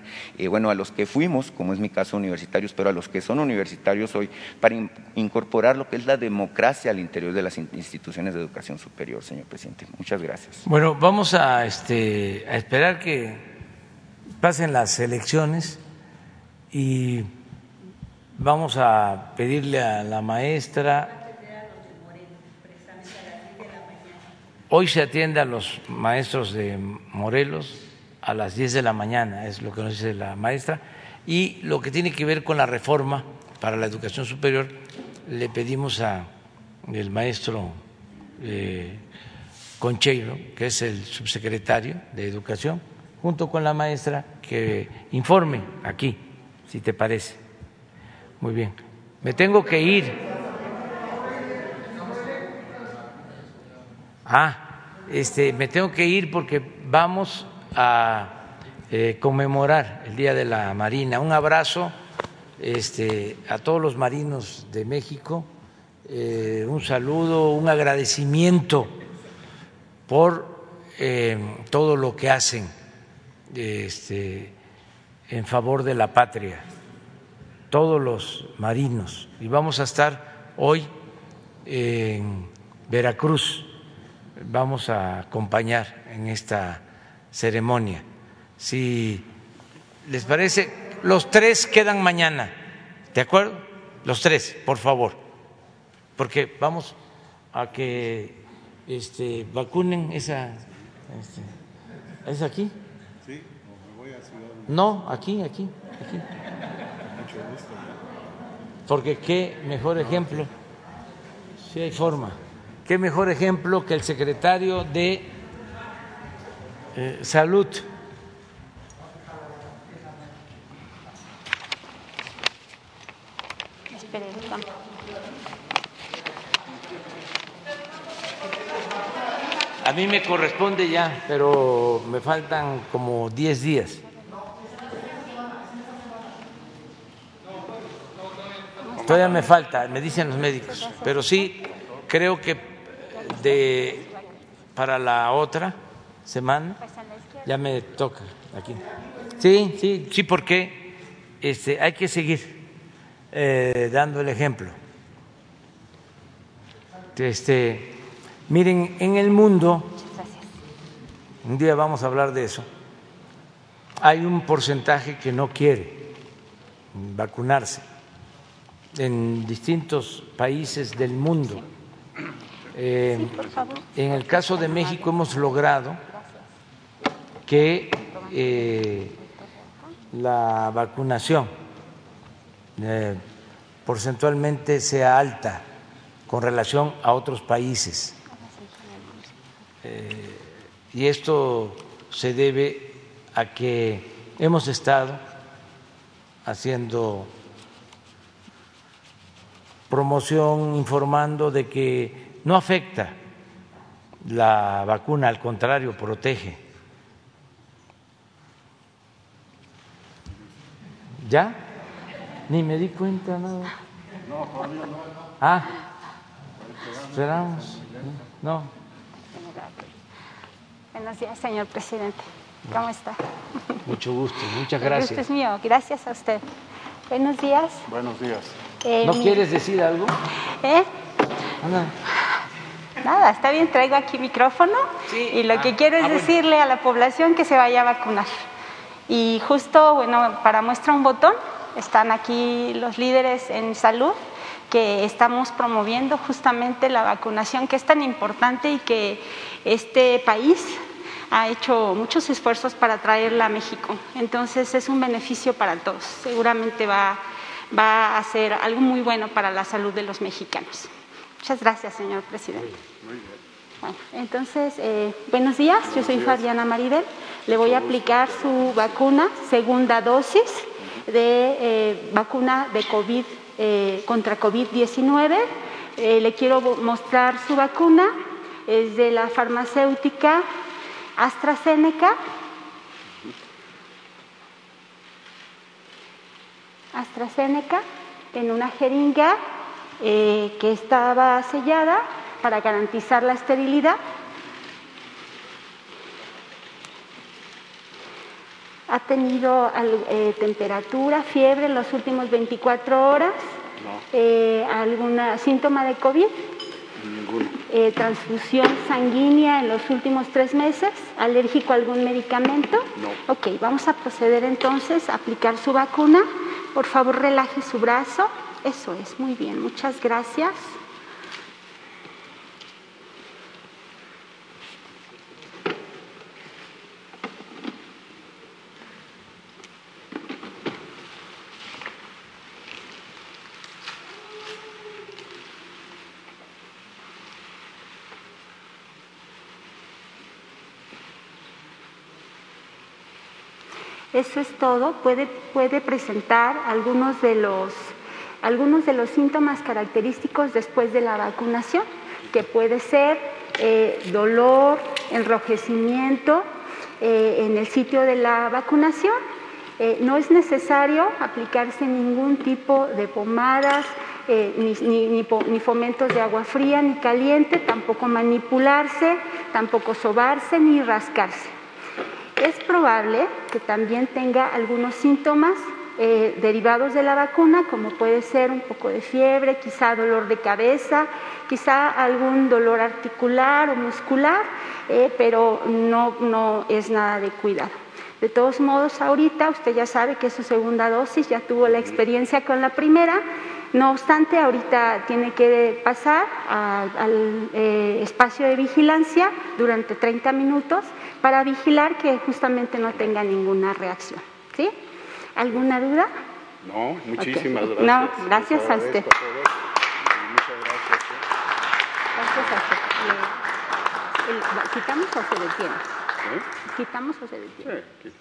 bueno, a los que fuimos, como es mi caso, universitarios, pero a los que son universitarios hoy para incorporar lo que es la democracia al interior de las instituciones de educación superior, señor presidente. Muchas gracias. Bueno, vamos a, este, a esperar que pasen las elecciones y vamos a pedirle a la maestra. Hoy se atiende a los maestros de Morelos a las 10 de la mañana, es lo que nos dice la maestra y lo que tiene que ver con la reforma para la educación superior, le pedimos a el maestro eh, Concheiro, que es el subsecretario de Educación, junto con la maestra, que informe aquí, si te parece. Muy bien. Me tengo que ir. Ah, este, me tengo que ir porque vamos a eh, conmemorar el Día de la Marina. Un abrazo este, a todos los marinos de México, eh, un saludo, un agradecimiento por eh, todo lo que hacen este, en favor de la patria, todos los marinos. Y vamos a estar hoy en Veracruz, vamos a acompañar en esta ceremonia si les parece, los tres quedan mañana, ¿de acuerdo? Los tres, por favor, porque vamos a que este, vacunen esa... Este, ¿Es aquí? Sí, me voy a Ciudad. No, aquí, aquí, aquí. Mucho gusto. Porque qué mejor ejemplo, si hay forma, qué mejor ejemplo que el secretario de eh, Salud A mí me corresponde ya, pero me faltan como 10 días. Todavía me falta, me dicen los médicos, pero sí creo que de para la otra semana ya me toca aquí. Sí, sí, sí, porque este, hay que seguir eh, dando el ejemplo. Este, Miren, en el mundo, un día vamos a hablar de eso, hay un porcentaje que no quiere vacunarse en distintos países del mundo. Eh, en el caso de México hemos logrado que eh, la vacunación eh, porcentualmente sea alta con relación a otros países. Eh, y esto se debe a que hemos estado haciendo promoción, informando de que no afecta la vacuna, al contrario, protege. ¿Ya? Ni me di cuenta nada. Ah, esperamos. No. Buenos días, señor presidente. ¿Cómo está? Mucho gusto, muchas gracias. El gusto es mío, gracias a usted. Buenos días. Buenos días. Eh, ¿No quieres decir algo? ¿Eh? Nada, está bien, traigo aquí micrófono y lo que ah, quiero es ah, decirle a la población que se vaya a vacunar. Y justo, bueno, para muestra un botón, están aquí los líderes en salud que estamos promoviendo justamente la vacunación que es tan importante y que este país ha hecho muchos esfuerzos para traerla a México. Entonces es un beneficio para todos. Seguramente va, va a ser algo muy bueno para la salud de los mexicanos. Muchas gracias, señor presidente. Bueno, entonces, eh, buenos días, yo soy Fabiana Maribel. Le voy a aplicar su vacuna, segunda dosis de eh, vacuna de COVID eh, contra COVID-19. le quiero mostrar su vacuna, es de la farmacéutica AstraZeneca. AstraZeneca en una jeringa eh, que estaba sellada para garantizar la esterilidad. ¿Ha tenido eh, temperatura, fiebre en los últimos 24 horas? No. Eh, ¿Algún síntoma de COVID? Eh, transfusión sanguínea en los últimos tres meses, alérgico a algún medicamento. No. Ok, vamos a proceder entonces a aplicar su vacuna. Por favor, relaje su brazo. Eso es, muy bien, muchas gracias. Eso es todo. Puede, presentar algunos de, los, síntomas característicos después de la vacunación, que puede ser eh, dolor, enrojecimiento eh, en el sitio de la vacunación. Eh, no es necesario aplicarse ningún tipo de pomadas, ni, ni, fomentos de agua fría ni caliente, tampoco manipularse, tampoco sobarse ni rascarse. Es probable que también tenga algunos síntomas eh, derivados de la vacuna, como puede ser un poco de fiebre, quizá dolor de cabeza, quizá algún dolor articular o muscular, eh, pero no, no es nada de cuidado. De todos modos, ahorita usted ya sabe que es su segunda dosis, ya tuvo la experiencia con la primera, no obstante, ahorita tiene que pasar al eh, espacio de vigilancia durante 30 minutos para vigilar que justamente no tenga ninguna reacción. ¿Sí? ¿Alguna duda? No, muchísimas gracias. No, gracias a usted. Muchas gracias. Gracias a usted. ¿Quitamos o se detiene? ¿Quitamos o se detiene? Sí.